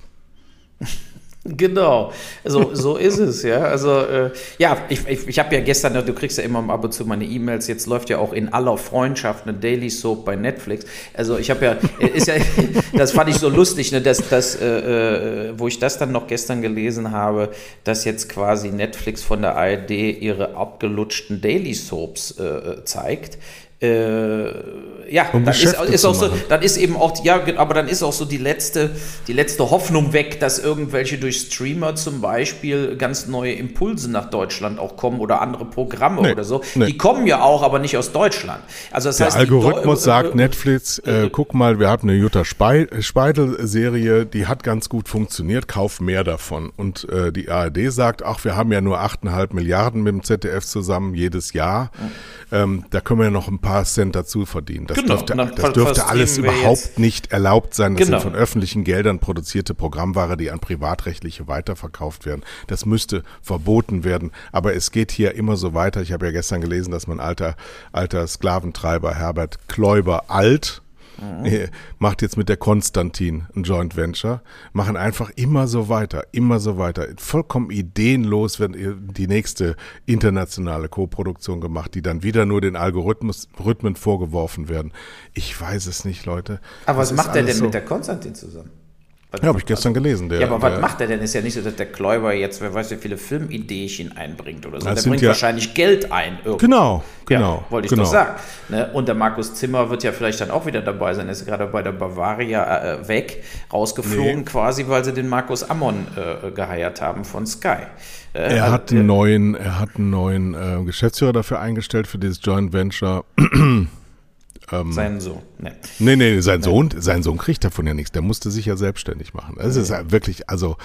Genau, so, so ist es, ja. Also, äh, ja, ich, ich, ich habe ja gestern, du kriegst ja immer ab und zu meine E-Mails, jetzt läuft ja auch in aller Freundschaft eine Daily Soap bei Netflix. Also, ich habe ja, ist ja, das fand ich so lustig, ne, dass, dass äh, äh, wo ich das dann noch gestern gelesen habe, dass jetzt quasi Netflix von der ARD ihre abgelutschten Daily Soaps äh, äh zeigt äh, ja, um dann ist, ist auch so, dann ist eben auch, ja, aber dann ist auch so die letzte, die letzte Hoffnung weg, dass irgendwelche durch Streamer zum Beispiel ganz neue Impulse nach Deutschland auch kommen oder andere Programme nee, oder so. Nee. Die kommen ja auch, aber nicht aus Deutschland. Also das Der heißt, Algorithmus sagt äh, Netflix, äh, äh, guck mal, wir haben eine Jutta Speidel-Serie, die hat ganz gut funktioniert, kauf mehr davon. Und äh, die ARD sagt, ach, wir haben ja nur 8,5 Milliarden mit dem ZDF zusammen jedes Jahr. Ähm, da können wir ja noch ein paar Cent dazu verdienen. Das genau. dürfte, das dürfte alles überhaupt nicht erlaubt sein. Das genau. sind von öffentlichen Geldern produzierte Programmware, die an Privatrechtliche weiterverkauft werden. Das müsste verboten werden. Aber es geht hier immer so weiter. Ich habe ja gestern gelesen, dass mein alter, alter Sklaventreiber Herbert Kläuber alt, Mhm. Macht jetzt mit der Konstantin ein Joint Venture. Machen einfach immer so weiter, immer so weiter. Vollkommen ideenlos wird die nächste internationale Co-Produktion gemacht, die dann wieder nur den Algorithmus, Rhythmen vorgeworfen werden. Ich weiß es nicht, Leute. Aber das was macht er denn so mit der Konstantin zusammen? Ja, habe ich gestern gelesen. Der, ja, aber was macht er denn? Ist ja nicht so, dass der Kläuber jetzt, wer weiß, wie viele Filmideen einbringt oder so. Der bringt ja, wahrscheinlich Geld ein. Irgendwo. Genau, genau. Ja, wollte ich genau. doch sagen. Ne? Und der Markus Zimmer wird ja vielleicht dann auch wieder dabei sein. Er ist gerade bei der Bavaria äh, weg, rausgeflogen nee. quasi, weil sie den Markus Ammon äh, geheiert haben von Sky. Äh, er, hat einen neuen, er hat einen neuen äh, Geschäftsführer dafür eingestellt für dieses Joint Venture. Ähm, Sein Sohn. Nee. Nee, nee, sein Sohn, sein Sohn kriegt davon ja nichts. Der musste sich ja selbstständig machen. Das ist ja wirklich, also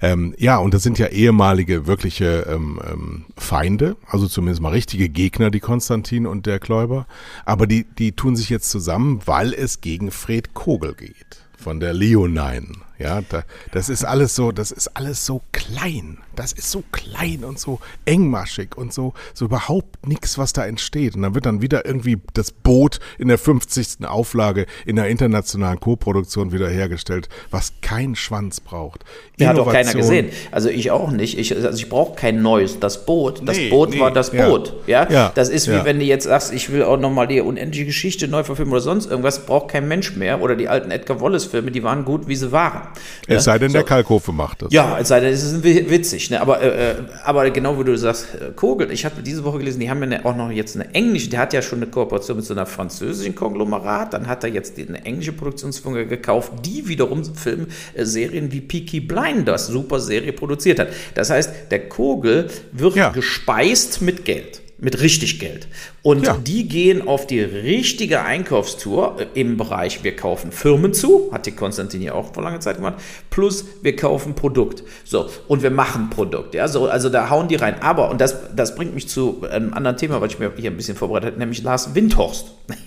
ähm, ja, und das sind ja ehemalige wirkliche ähm, ähm, Feinde, also zumindest mal richtige Gegner, die Konstantin und der Kläuber. Aber die, die tun sich jetzt zusammen, weil es gegen Fred Kogel geht von der Leonine. Ja, da, das ist alles so, das ist alles so klein. Das ist so klein und so engmaschig und so, so überhaupt nichts, was da entsteht. Und dann wird dann wieder irgendwie das Boot in der 50. Auflage in der internationalen Co-Produktion wieder hergestellt, was kein Schwanz braucht. Ja, hat doch keiner gesehen. Also ich auch nicht. Ich, also ich brauche kein neues. Das Boot, das Nee, Boot nee, war das ja. Boot. Ja? Ja, Das ist wie ja. wenn du jetzt sagst, ich will auch nochmal die unendliche Geschichte neu verfilmen oder sonst irgendwas, braucht kein Mensch mehr. Oder die alten Edgar Wallace-Filme, die waren gut, wie sie waren. Es sei denn, So. der Kalkofe macht das. Ja, es sei denn, es ist wi- witzig, ne? aber, äh, äh, aber genau wie du sagst, äh, Kogel, ich hatte diese Woche gelesen, die haben ja auch noch jetzt eine englische, der hat ja schon eine Kooperation mit so einer französischen Konglomerat, dann hat er jetzt eine englische Produktionsfirma gekauft, die wiederum Filmserien wie Peaky Blinders, super Serie, produziert hat. Das heißt, der Kogel wird Ja. gespeist mit Geld. Mit richtig Geld. Und Ja. die gehen auf die richtige Einkaufstour äh, im Bereich, wir kaufen Firmen zu, hat die Konstantin ja auch vor langer Zeit gemacht, plus wir kaufen Produkt. So, und wir machen Produkt. Ja, so, also da hauen die rein. Aber, und das, das bringt mich zu einem anderen Thema, weil ich mir hier ein bisschen vorbereitet habe, nämlich Lars Windhorst.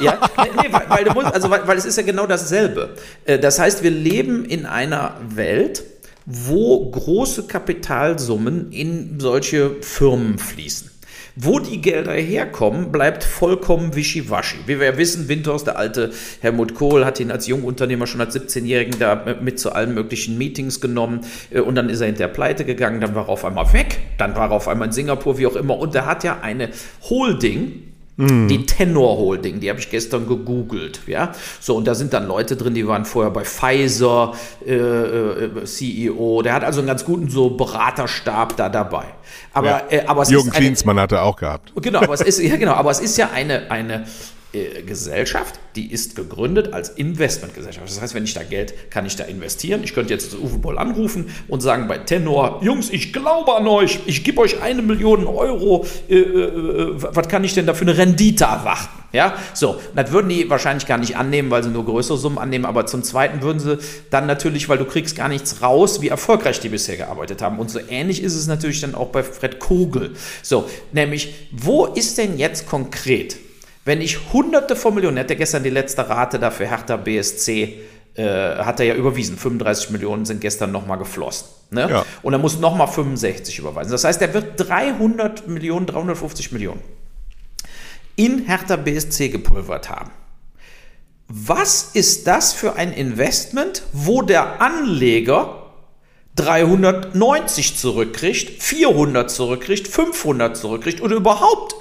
ja, nee, nee, weil, weil, du musst, also, weil, weil es ist ja genau dasselbe. Äh, Das heißt, wir leben in einer Welt, wo große Kapitalsummen in solche Firmen fließen. Wo die Gelder herkommen, bleibt vollkommen wischiwaschi. Wie wir ja wissen, Windhorst, der alte Helmut Kohl, hat ihn als Jungunternehmer schon als 17-Jährigen da mit zu allen möglichen Meetings genommen äh, und dann ist er hinterher pleite gegangen, dann war er auf einmal weg, dann war er auf einmal in Singapur, wie auch immer. Und er hat ja eine Holding, die Tenor Holding, die habe ich gestern gegoogelt, ja. So, und da sind dann Leute drin, die waren vorher bei Pfizer, äh, äh, CEO. Der hat also einen ganz guten so Beraterstab da dabei. Aber, Ja. äh, aber es Jürgen ist eine, Klinsmann hat er auch gehabt. Genau, aber es ist, ja, genau, aber es ist ja eine, eine Gesellschaft, die ist gegründet als Investmentgesellschaft. Das heißt, wenn ich da Geld, kann ich da investieren. Ich könnte jetzt Uwe Boll anrufen und sagen bei Tenor, Jungs, ich glaube an euch, ich gebe euch eine Million Euro, äh, äh, was kann ich denn da für eine Rendite erwarten? Ja, so, das würden die wahrscheinlich gar nicht annehmen, weil sie nur größere Summen annehmen, aber zum Zweiten würden sie dann natürlich, weil du kriegst gar nichts raus, wie erfolgreich die bisher gearbeitet haben. Und so ähnlich ist es natürlich dann auch bei Fred Kogel. So, nämlich, wo ist denn jetzt konkret, wenn ich hunderte von Millionen, er hat ja gestern die letzte Rate dafür Hertha BSC, äh, hat er ja überwiesen, 35 Millionen sind gestern nochmal geflossen. Ne? Ja. Und er muss nochmal 65 überweisen. Das heißt, er wird 300 Millionen, 350 Millionen in Hertha BSC gepulvert haben. Was ist das für ein Investment, wo der Anleger 390 zurückkriegt, 400 zurückkriegt, 500 zurückkriegt oder überhaupt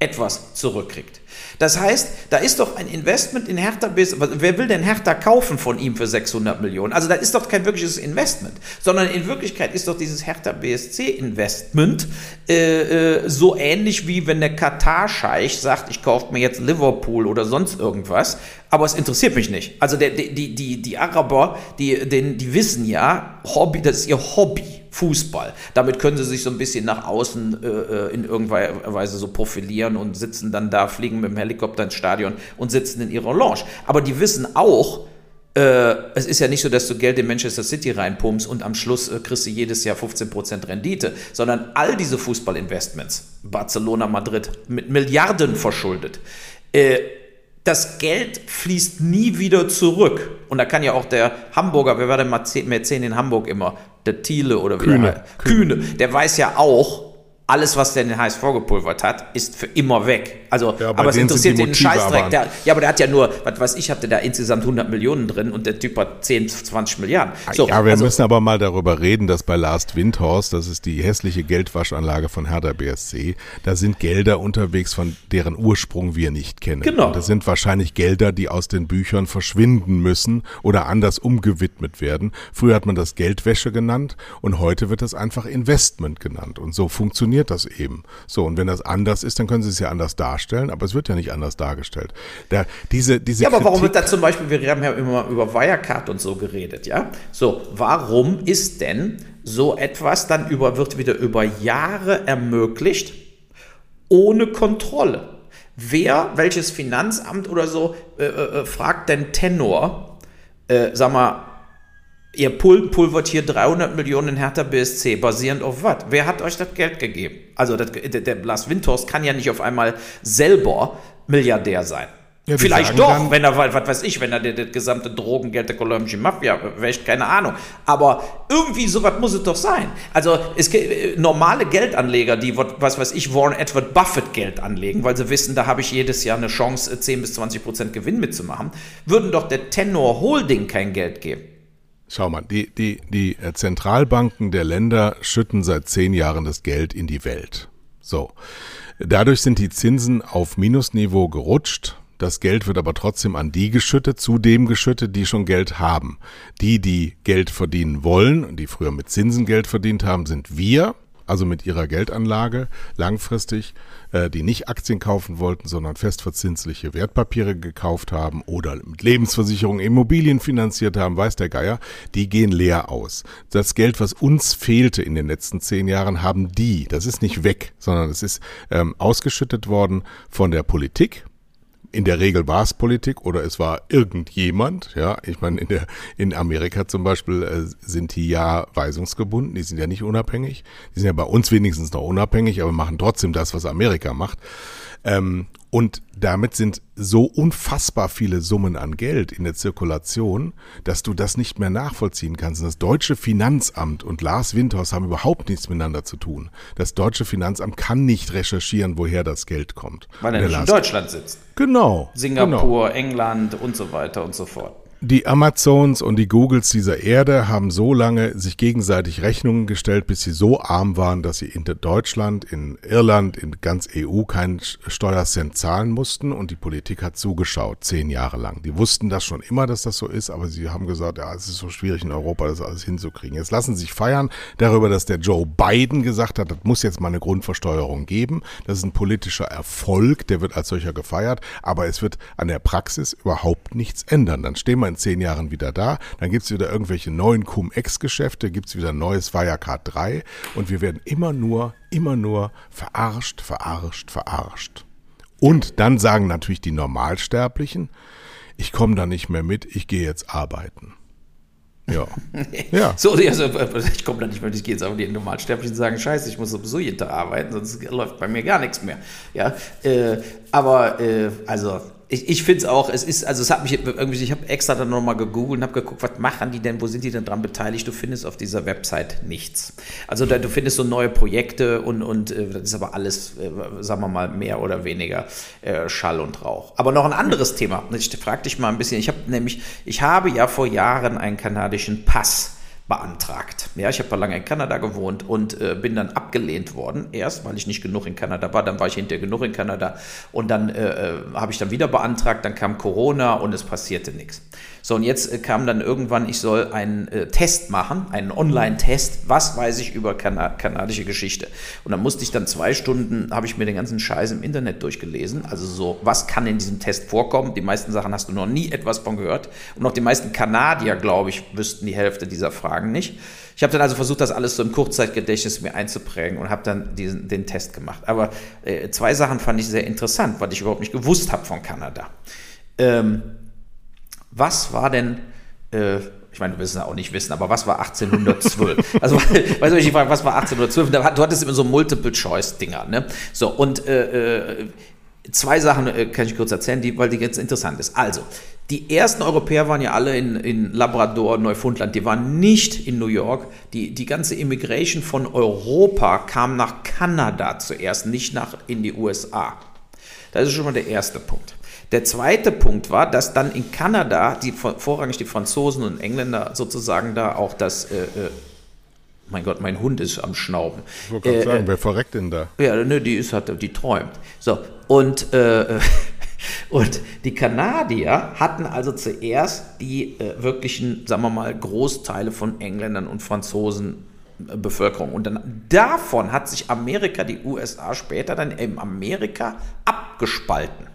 irgendetwas zurückkriegt? Das heißt, da ist doch ein Investment in Hertha BSC. Wer will denn Hertha kaufen von ihm für 600 Millionen? Also, das ist doch kein wirkliches Investment, sondern in Wirklichkeit ist doch dieses Hertha BSC Investment äh, äh, so ähnlich wie wenn der Katar-Scheich sagt, ich kaufe mir jetzt Liverpool oder sonst irgendwas. Aber es interessiert mich nicht. Also der, die, die, die, die Araber, die, den, die wissen ja, Hobby, das ist ihr Hobby. Fußball. Damit können sie sich so ein bisschen nach außen äh, äh, in irgendeiner Weise so profilieren und sitzen dann da, fliegen mit dem Helikopter ins Stadion und sitzen in ihrer Lounge. Aber die wissen auch, äh, es ist ja nicht so, dass du Geld in Manchester City reinpumpst und am Schluss äh, kriegst du jedes Jahr 15% Rendite, sondern all diese Fußballinvestments, Barcelona, Madrid, mit Milliarden verschuldet, äh, das Geld fließt nie wieder zurück. Und da kann ja auch der Hamburger, wer war denn Mäzen in Hamburg immer? Der Thiele oder wie Kühne. der heißt? Kühne. Der weiß ja auch, alles, was der in den HSV gepulvert hat, ist für immer weg. Also, Ja, aber es interessiert den Scheißdreck. Der, ja, aber der hat ja nur, was weiß ich, hatte da insgesamt 100 Millionen drin und der Typ hat 10, 20 Milliarden. So, ja, wir also, müssen aber mal darüber reden, dass bei Last Windhorst, das ist die hässliche Geldwaschanlage von Hertha BSC, da sind Gelder unterwegs, von deren Ursprung wir nicht kennen. Genau. Und das sind wahrscheinlich Gelder, die aus den Büchern verschwinden müssen oder anders umgewidmet werden. Früher hat man das Geldwäsche genannt und heute wird das einfach Investment genannt. Und so funktioniert das eben. So, und wenn das anders ist, dann können Sie es ja anders darstellen, aber es wird ja nicht anders dargestellt. Da, diese, diese ja, aber warum Kritik- wird da zum Beispiel, wir haben ja immer über Wirecard und so geredet, ja? So, warum ist denn so etwas dann über, wird wieder über Jahre ermöglicht, ohne Kontrolle? Wer, welches Finanzamt oder so, äh, äh, äh fragt denn Tenor, äh, sag mal, ihr pul pulvert hier 300 Millionen in Hertha BSC, basierend auf was? Wer hat euch das Geld gegeben? Also das, der, der Blas Windhorst kann ja nicht auf einmal selber Milliardär sein. Ja, Vielleicht doch, wenn er, was weiß ich, wenn er das, gesamte Drogengeld der kolumbischen Mafia wäscht, keine Ahnung. Aber irgendwie sowas muss es doch sein. Also es gibt äh, normale Geldanleger, die, was weiß ich, Warren Edward Buffett Geld anlegen, weil sie wissen, da habe ich jedes Jahr eine Chance, 10 bis 20 Prozent Gewinn mitzumachen, würden doch der Tenor Holding kein Geld geben. Schau mal, die, die, die äh, Zentralbanken der Länder schütten seit zehn Jahren das Geld in die Welt. So. Dadurch sind die Zinsen auf Minusniveau gerutscht das Geld wird aber trotzdem an die geschüttet, zu dem geschüttet, die schon Geld haben. Die, die Geld verdienen wollen die früher mit Zinsen Geld verdient haben, sind wir, also mit ihrer Geldanlage langfristig, äh, die nicht Aktien kaufen wollten, sondern festverzinsliche Wertpapiere gekauft haben oder mit Lebensversicherungen Immobilien finanziert haben, weiß der Geier, die gehen leer aus. Das Geld, was uns fehlte in den letzten zehn Jahren, haben die. Das ist nicht weg, sondern es ist ähm, ausgeschüttet worden von der Politik, in der Regel war es Politik oder es war irgendjemand. Ja, ich meine, in der in Amerika zum Beispiel äh, sind die ja weisungsgebunden, die sind ja nicht unabhängig. Die sind ja bei uns wenigstens noch unabhängig, aber machen trotzdem das, was Amerika macht. Ähm, und damit sind so unfassbar viele Summen an Geld in der Zirkulation, dass du das nicht mehr nachvollziehen kannst. das deutsche Finanzamt und Lars Windhaus haben überhaupt nichts miteinander zu tun. Das deutsche Finanzamt kann nicht recherchieren, woher das Geld kommt. Weil er nicht in Deutschland sitzt. Genau. Singapur, genau. England und so weiter und so fort. Die Amazons und die Googles dieser Erde haben so lange sich gegenseitig Rechnungen gestellt, bis sie so arm waren, dass sie in Deutschland, in Irland, in ganz EU keinen Steuercent zahlen mussten und die Politik hat zugeschaut, zehn Jahre lang. Die wussten das schon immer, dass das so ist, aber sie haben gesagt, ja, es ist so schwierig in Europa, das alles hinzukriegen. Jetzt lassen sie sich feiern darüber, dass der Joe Biden gesagt hat, das muss jetzt mal eine Grundversteuerung geben. Das ist ein politischer Erfolg, der wird als solcher gefeiert, aber es wird an der Praxis überhaupt nichts ändern. Dann stehen wir wir in zehn Jahren wieder da. Dann gibt es wieder irgendwelche neuen Cum-Ex-Geschäfte, gibt es wieder ein neues Wirecard 3 und wir werden immer nur, immer nur verarscht, verarscht, verarscht. Und dann sagen natürlich die Normalsterblichen, ich komme da nicht mehr mit, ich gehe jetzt arbeiten. Ja. ja. So, also, ich komme da nicht mehr, ich gehe jetzt aber die Normalsterblichen sagen, scheiße, ich muss sowieso jeden Tag arbeiten, sonst läuft bei mir gar nichts mehr. Ja, äh, aber äh, also ich, ich finde es auch, es ist, also es hat mich irgendwie, ich habe extra dann nochmal gegoogelt und habe geguckt, was machen die denn, wo sind die denn dran beteiligt? Du findest auf dieser Website nichts. Also da, du findest so neue Projekte und, und äh, das ist aber alles, äh, sagen wir mal, mehr oder weniger äh, Schall und Rauch. Aber noch ein anderes Thema. Ich frage dich mal ein bisschen, ich habe nämlich, ich habe ja vor Jahren einen kanadischen Pass beantragt. Ja, ich habe lange in Kanada gewohnt und äh, bin dann abgelehnt worden. Erst, weil ich nicht genug in Kanada war, dann war ich hinterher genug in Kanada und dann äh, äh habe ich dann wieder beantragt, dann kam Corona und es passierte nichts. So, und jetzt äh, kam dann irgendwann, ich soll einen äh, Test machen, einen Online-Test, was weiß ich über Kana kanadische Geschichte. Und dann musste ich dann zwei Stunden, habe ich mir den ganzen Scheiß im Internet durchgelesen. Also so, was kann in diesem Test vorkommen? Die meisten Sachen hast du noch nie etwas von gehört. Und auch die meisten Kanadier, glaube ich, wüssten die Hälfte dieser Fragen nicht. Ich habe dann also versucht, das alles so im Kurzzeitgedächtnis mir einzuprägen und habe dann diesen, den Test gemacht. Aber äh, zwei Sachen fand ich sehr interessant, weil ich überhaupt nicht gewusst habe von Kanada. Ähm, was war denn, äh, ich meine, du wirst es auch nicht wissen, aber was war 1812? also, weißt du, ich frage, was war 1812? Du hattest immer so Multiple-Choice-Dinger, ne? So, und äh, äh, zwei Sachen äh, kann ich kurz erzählen, die, weil die jetzt interessant ist. Also, die ersten Europäer waren ja alle in, in Labrador, Neufundland, die waren nicht in New York. Die, die ganze Immigration von Europa kam nach Kanada zuerst, nicht nach in die USA. Das ist schon mal der erste Punkt. Der zweite Punkt war, dass dann in Kanada die, vorrangig die Franzosen und Engländer sozusagen da auch das äh, äh, mein Gott, mein Hund ist am Schnauben. Ich wollte gerade äh, sagen, wer verreckt denn da? Ja, ne, die ist halt, die träumt. So, und, äh, und die Kanadier hatten also zuerst die äh, wirklichen, sagen wir mal, Großteile von Engländern und Franzosen äh, Bevölkerung. Und dann davon hat sich Amerika, die USA später dann eben Amerika abgespalten.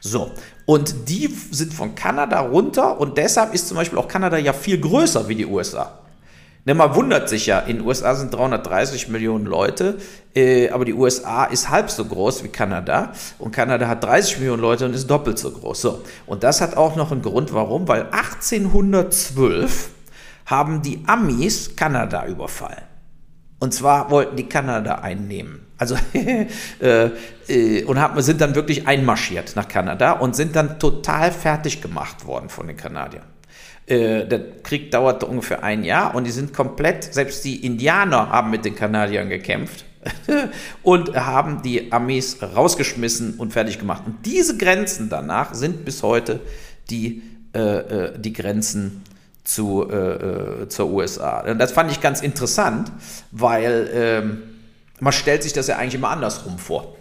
So, und die sind von Kanada runter und deshalb ist zum Beispiel auch Kanada ja viel größer wie die USA. Ne, man wundert sich ja, in den USA sind 330 Millionen Leute, äh, aber die USA ist halb so groß wie Kanada und Kanada hat 30 Millionen Leute und ist doppelt so groß. So. Und das hat auch noch einen Grund, warum, weil 1812 haben die Amis Kanada überfallen. Und zwar wollten die Kanada einnehmen. Also äh, äh, und haben, sind dann wirklich einmarschiert nach Kanada und sind dann total fertig gemacht worden von den Kanadiern. Äh, der Krieg dauerte ungefähr ein Jahr und die sind komplett, selbst die Indianer haben mit den Kanadiern gekämpft und haben die Armees rausgeschmissen und fertig gemacht. Und diese Grenzen danach sind bis heute die, äh, äh die Grenzen zu, äh, äh zur USA. Und das fand ich ganz interessant, weil ähm, man stellt sich das ja eigentlich immer andersrum vor.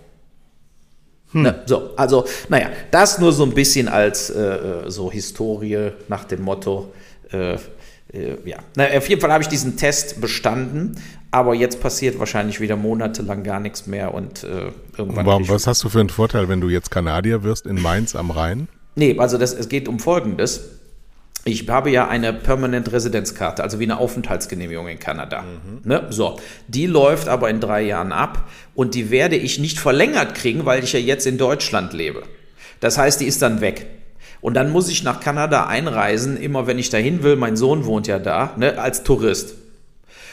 Hm. Ne, so, also, naja, das nur so ein bisschen als äh, äh, so Historie nach dem Motto, äh, äh, ja. Na, auf jeden Fall habe ich diesen Test bestanden, aber jetzt passiert wahrscheinlich wieder monatelang gar nichts mehr und äh, irgendwann. Warum, was hast du für einen Vorteil, wenn du jetzt Kanadier wirst in Mainz am Rhein? Nee, also das, es geht um Folgendes ich habe ja eine Permanent Residenzkarte, also wie eine Aufenthaltsgenehmigung in Kanada. Mhm. Ne? So, die läuft aber in drei Jahren ab und die werde ich nicht verlängert kriegen, weil ich ja jetzt in Deutschland lebe. Das heißt, die ist dann weg. Und dann muss ich nach Kanada einreisen, immer wenn ich dahin will. Mein Sohn wohnt ja da, ne, als Tourist.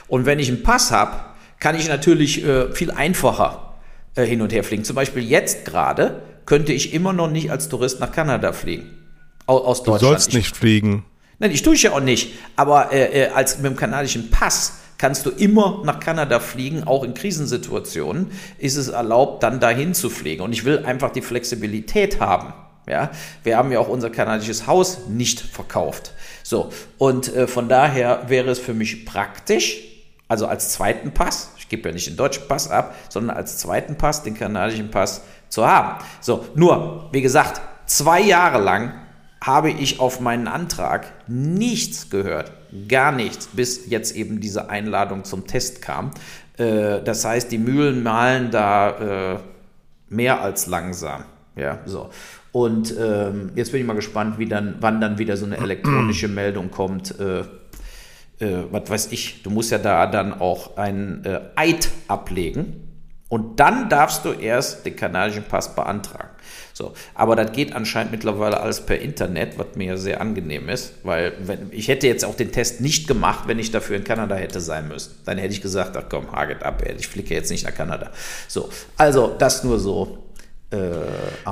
Und wenn ich einen Pass habe, kann ich natürlich äh, viel einfacher äh, hin und her fliegen. Zum Beispiel jetzt gerade könnte ich immer noch nicht als Tourist nach Kanada fliegen aus Deutschland. Du sollst nicht fliegen. Nein, ich tue ich ja auch nicht. Aber äh, äh, als mit dem kanadischen Pass kannst du immer nach Kanada fliegen, auch in Krisensituationen ist es erlaubt, dann dahin zu fliegen. Und ich will einfach die Flexibilität haben. Ja, wir haben ja auch unser kanadisches Haus nicht verkauft. So, und äh, von daher wäre es für mich praktisch, also als zweiten Pass, ich gebe ja nicht den deutschen Pass ab, sondern als zweiten Pass den kanadischen Pass zu haben. So, nur, wie gesagt, zwei Jahre lang habe ich auf meinen Antrag nichts gehört, gar nichts, bis jetzt eben diese Einladung zum Test kam. Äh, das heißt, die Mühlen malen da äh, mehr als langsam. Ja, so. Und ähm, jetzt bin ich mal gespannt, wie dann, wann dann wieder so eine elektronische Meldung kommt. Äh, äh, was weiß ich, du musst ja da dann auch einen äh, Eid ablegen. Und dann darfst du erst den kanadischen Pass beantragen. So, aber das geht anscheinend mittlerweile alles per Internet, was mir sehr angenehm ist, weil wenn, ich hätte jetzt auch den Test nicht gemacht, wenn ich dafür in Kanada hätte sein müssen. Dann hätte ich gesagt, ach komm, haget ab, ich flicke jetzt nicht nach Kanada. So, also das nur so. Äh,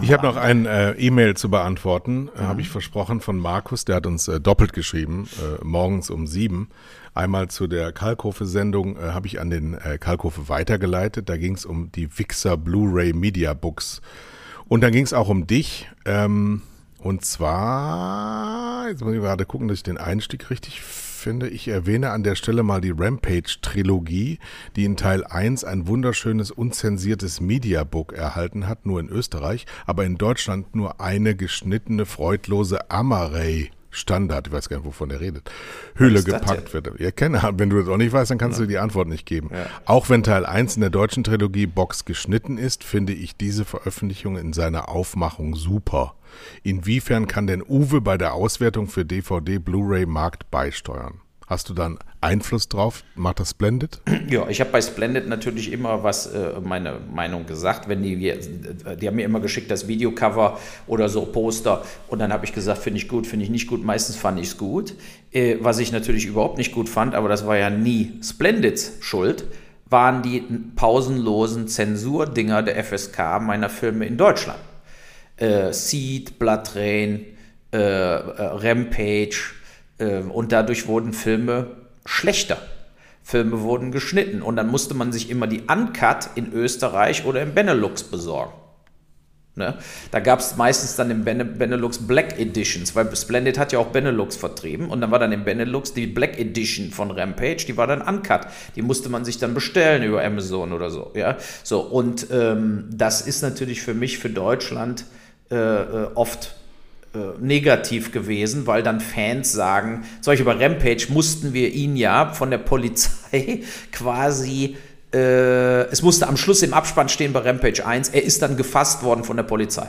ich habe noch ein äh, E-Mail zu beantworten, äh, mhm. habe ich versprochen von Markus, der hat uns äh, doppelt geschrieben, äh, morgens um sieben. Einmal zu der Kalkofe-Sendung äh, habe ich an den äh, Kalkofe weitergeleitet. Da ging es um die Wixer Blu-ray Media Books. Und dann ging es auch um dich. Ähm, und zwar, jetzt muss ich gerade gucken, dass ich den Einstieg richtig finde. Ich erwähne an der Stelle mal die Rampage-Trilogie, die in Teil 1 ein wunderschönes, unzensiertes Mediabook erhalten hat, nur in Österreich, aber in Deutschland nur eine geschnittene, freudlose Amarey Standard, ich weiß gar nicht, wovon er redet, Hülle gepackt wird. Ja, kenne, wenn du das auch nicht weißt, dann kannst ja. du die Antwort nicht geben. Ja. Auch wenn Teil 1 in der deutschen Trilogie Box geschnitten ist, finde ich diese Veröffentlichung in seiner Aufmachung super. Inwiefern kann denn Uwe bei der Auswertung für DVD Blu-ray Markt beisteuern? Hast du dann Einfluss drauf? Macht das Splendid? Ja, ich habe bei Splendid natürlich immer was, äh, meine Meinung gesagt. Wenn die, die haben mir immer geschickt das Videocover oder so Poster und dann habe ich gesagt, finde ich gut, finde ich nicht gut. Meistens fand ich es gut. Äh, was ich natürlich überhaupt nicht gut fand, aber das war ja nie Splendids Schuld, waren die pausenlosen Zensurdinger der FSK meiner Filme in Deutschland. Äh, Seed, Blood Rain, äh, äh, Rampage, ähm, und dadurch wurden Filme schlechter. Filme wurden geschnitten und dann musste man sich immer die Uncut in Österreich oder im Benelux besorgen. Ne? Da gab es meistens dann im Benelux Black Editions, weil Splendid hat ja auch Benelux vertrieben und dann war dann im Benelux die Black Edition von Rampage, die war dann Uncut. Die musste man sich dann bestellen über Amazon oder so. Ja? So, und ähm, das ist natürlich für mich, für Deutschland äh, äh oft negativ gewesen, weil dann Fans sagen, zum Beispiel bei Rampage mussten wir ihn ja von der Polizei quasi, äh, es musste am Schluss im Abspann stehen bei Rampage 1, er ist dann gefasst worden von der Polizei.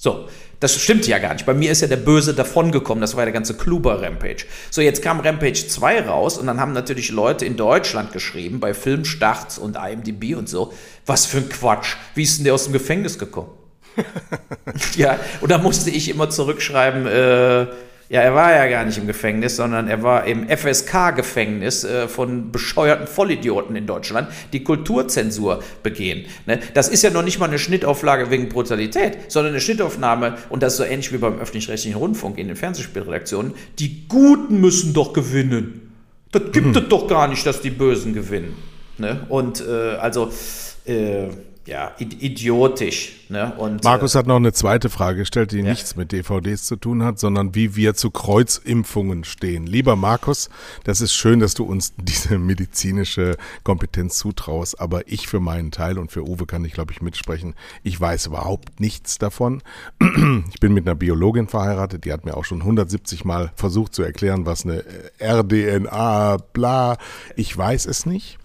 So, das stimmt ja gar nicht. Bei mir ist ja der Böse davongekommen. Das war ja der ganze Kluber-Rampage. So, jetzt kam Rampage 2 raus und dann haben natürlich Leute in Deutschland geschrieben, bei Filmstarts und IMDb und so, was für ein Quatsch. Wie ist denn der aus dem Gefängnis gekommen? Ja, und da musste ich immer zurückschreiben, äh, ja, er war ja gar nicht im Gefängnis, sondern er war im FSK-Gefängnis äh, von bescheuerten Vollidioten in Deutschland, die Kulturzensur begehen. Ne? Das ist ja noch nicht mal eine Schnittauflage wegen Brutalität, sondern eine Schnittaufnahme, und das ist so ähnlich wie beim öffentlich-rechtlichen Rundfunk in den Fernsehspielredaktionen, die Guten müssen doch gewinnen. Das gibt mhm. es doch gar nicht, dass die Bösen gewinnen. Ne? Und äh, also, äh, ja, idiotisch. Ne? Und, Markus äh, hat noch eine zweite Frage gestellt, die ja. nichts mit DVDs zu tun hat, sondern wie wir zu Kreuzimpfungen stehen. Lieber Markus, das ist schön, dass du uns diese medizinische Kompetenz zutraust, aber ich für meinen Teil und für Uwe kann ich, glaube ich, mitsprechen. Ich weiß überhaupt nichts davon. Ich bin mit einer Biologin verheiratet, die hat mir auch schon 170 Mal versucht zu erklären, was eine RDNA, bla. Ich weiß es nicht.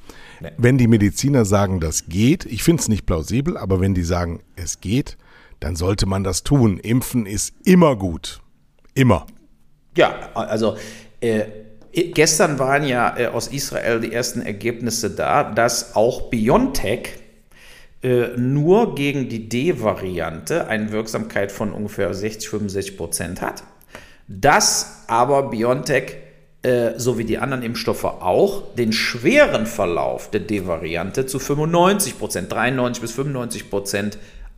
Wenn die Mediziner sagen, das geht, ich finde es nicht plausibel, aber wenn die sagen, es geht, dann sollte man das tun. Impfen ist immer gut. Immer. Ja, also äh, gestern waren ja äh, aus Israel die ersten Ergebnisse da, dass auch BioNTech äh, nur gegen die D-Variante eine Wirksamkeit von ungefähr 60, 65 Prozent hat. Dass aber BioNTech äh, so wie die anderen Impfstoffe auch, den schweren Verlauf der D-Variante zu 95 Prozent, 93 bis 95 Prozent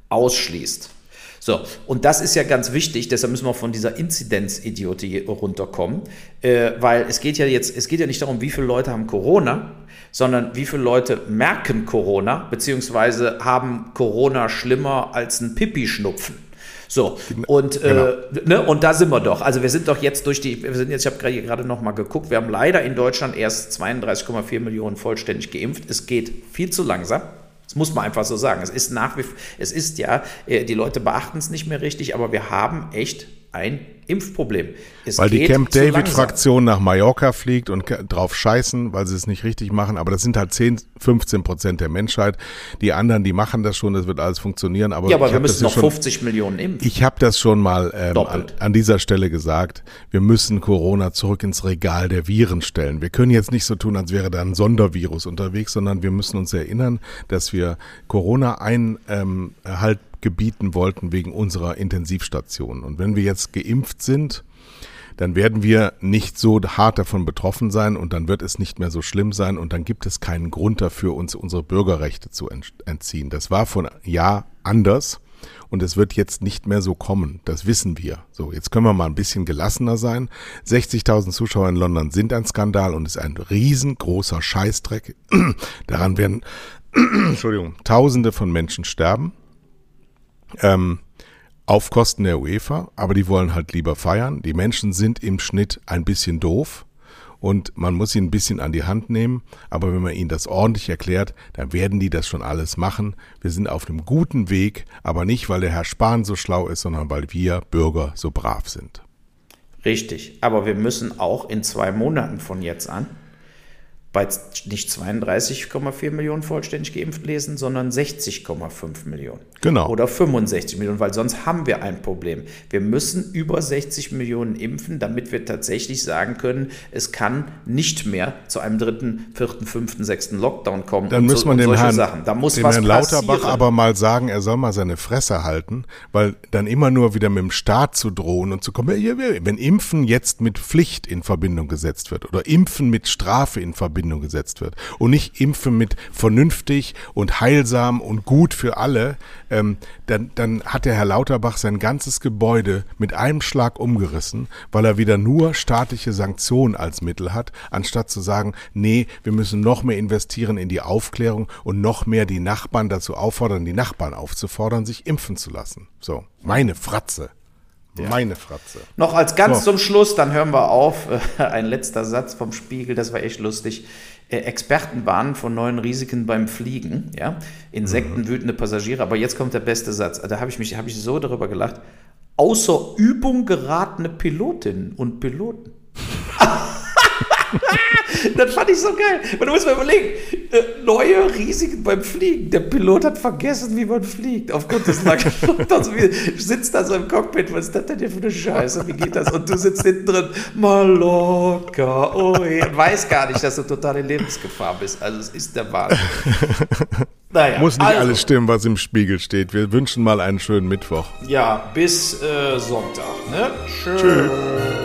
ausschließt. So, und das ist ja ganz wichtig, deshalb müssen wir von dieser Inzidenz-Idiotie runterkommen, äh, weil es geht ja jetzt, es geht ja nicht darum, wie viele Leute haben Corona, sondern wie viele Leute merken Corona, beziehungsweise haben Corona schlimmer als ein Pipi-Schnupfen. So, und, äh, genau. äh, ne, und da sind wir doch. Also wir sind doch jetzt durch die, wir sind jetzt, ich habe gerade noch mal geguckt, wir haben leider in Deutschland erst 32,4 Millionen vollständig geimpft. Es geht viel zu langsam. Das muss man einfach so sagen. Es ist nach wie es ist ja, äh, die Leute beachten es nicht mehr richtig, aber wir haben echt ein Impfproblem. Es weil die Camp David-Fraktion nach Mallorca fliegt und drauf scheißen, weil sie es nicht richtig machen. Aber das sind halt 10, 15 Prozent der Menschheit. Die anderen, die machen das schon, das wird alles funktionieren. Aber ja, aber wir müssen noch schon, 50 Millionen impfen. Ich habe das schon mal ähm, an, an, dieser Stelle gesagt. Wir müssen Corona zurück ins Regal der Viren stellen. Wir können jetzt nicht so tun, als wäre da ein Sondervirus unterwegs, sondern wir müssen uns erinnern, dass wir Corona ein ähm, halt gebieten wollten wegen unserer Intensivstation. Und wenn wir jetzt geimpft sind, dann werden wir nicht so hart davon betroffen sein und dann wird es nicht mehr so schlimm sein und dann gibt es keinen Grund dafür, uns unsere Bürgerrechte zu entziehen. Das war von Jahr anders und es wird jetzt nicht mehr so kommen. Das wissen wir. So, jetzt können wir mal ein bisschen gelassener sein. 60.000 Zuschauer in London sind ein Skandal und ist ein riesengroßer Scheißdreck. Daran werden, Entschuldigung, Tausende von Menschen sterben ähm, auf Kosten der UEFA, aber die wollen halt lieber feiern. Die Menschen sind im Schnitt ein bisschen doof und man muss sie ein bisschen an die Hand nehmen, aber wenn man ihnen das ordentlich erklärt, dann werden die das schon alles machen. Wir sind auf einem guten Weg, aber nicht, weil der Herr Spahn so schlau ist, sondern weil wir Bürger so brav sind. Richtig, aber wir müssen auch in zwei Monaten von jetzt an bei nicht 32,4 Millionen vollständig geimpft lesen, sondern 60,5 Millionen. Genau. Oder 65 Millionen, weil sonst haben wir ein Problem. Wir müssen über 60 Millionen impfen, damit wir tatsächlich sagen können, es kann nicht mehr zu einem dritten, vierten, fünften, sechsten Lockdown kommen. Dann muss so, man dem Herrn, Sachen. Da muss dem was Herrn Lauterbach passieren. aber mal sagen, er soll mal seine Fresse halten, weil dann immer nur wieder mit dem Staat zu drohen und zu kommen, wenn Impfen jetzt mit Pflicht in Verbindung gesetzt wird oder Impfen mit Strafe in Verbindung Verbindung gesetzt wird. Und nicht impfen mit vernünftig und heilsam und gut für alle. Ähm, dann, dann hat der Herr Lauterbach sein ganzes Gebäude mit einem Schlag umgerissen, weil er wieder nur staatliche Sanktionen als Mittel hat, anstatt zu sagen, nee, wir müssen noch mehr investieren in die Aufklärung und noch mehr die Nachbarn dazu auffordern, die Nachbarn aufzufordern, sich impfen zu lassen. So, meine Fratze. Ja. Meine Fratze. Noch als ganz so. zum Schluss, dann hören wir auf. Ein letzter Satz vom Spiegel, das war echt lustig. Äh, Experten warnen vor neuen Risiken beim Fliegen. Ja? Insekten, mhm. wütende Passagiere. Aber jetzt kommt der beste Satz. Da habe ich mich hab ich so darüber gelacht. Außer Übung geratene Pilotinnen und Piloten. das fand ich so geil. Du musst mal überlegen, äh, neue Risiken beim Fliegen. Der Pilot hat vergessen, wie man fliegt. Aufgrund des langen sitzt da so im Cockpit, was ist das denn hier für eine Scheiße? Wie geht das? Und du sitzt hinten drin, Mallorca, oh je, und weiß gar nicht, dass du total in Lebensgefahr bist. Also es ist der Wahnsinn. Naja, Muss nicht also, alles stimmen, was im Spiegel steht. Wir wünschen mal einen schönen Mittwoch. Ja, bis äh, Sonntag. Ne? Tschüss. Tschüss.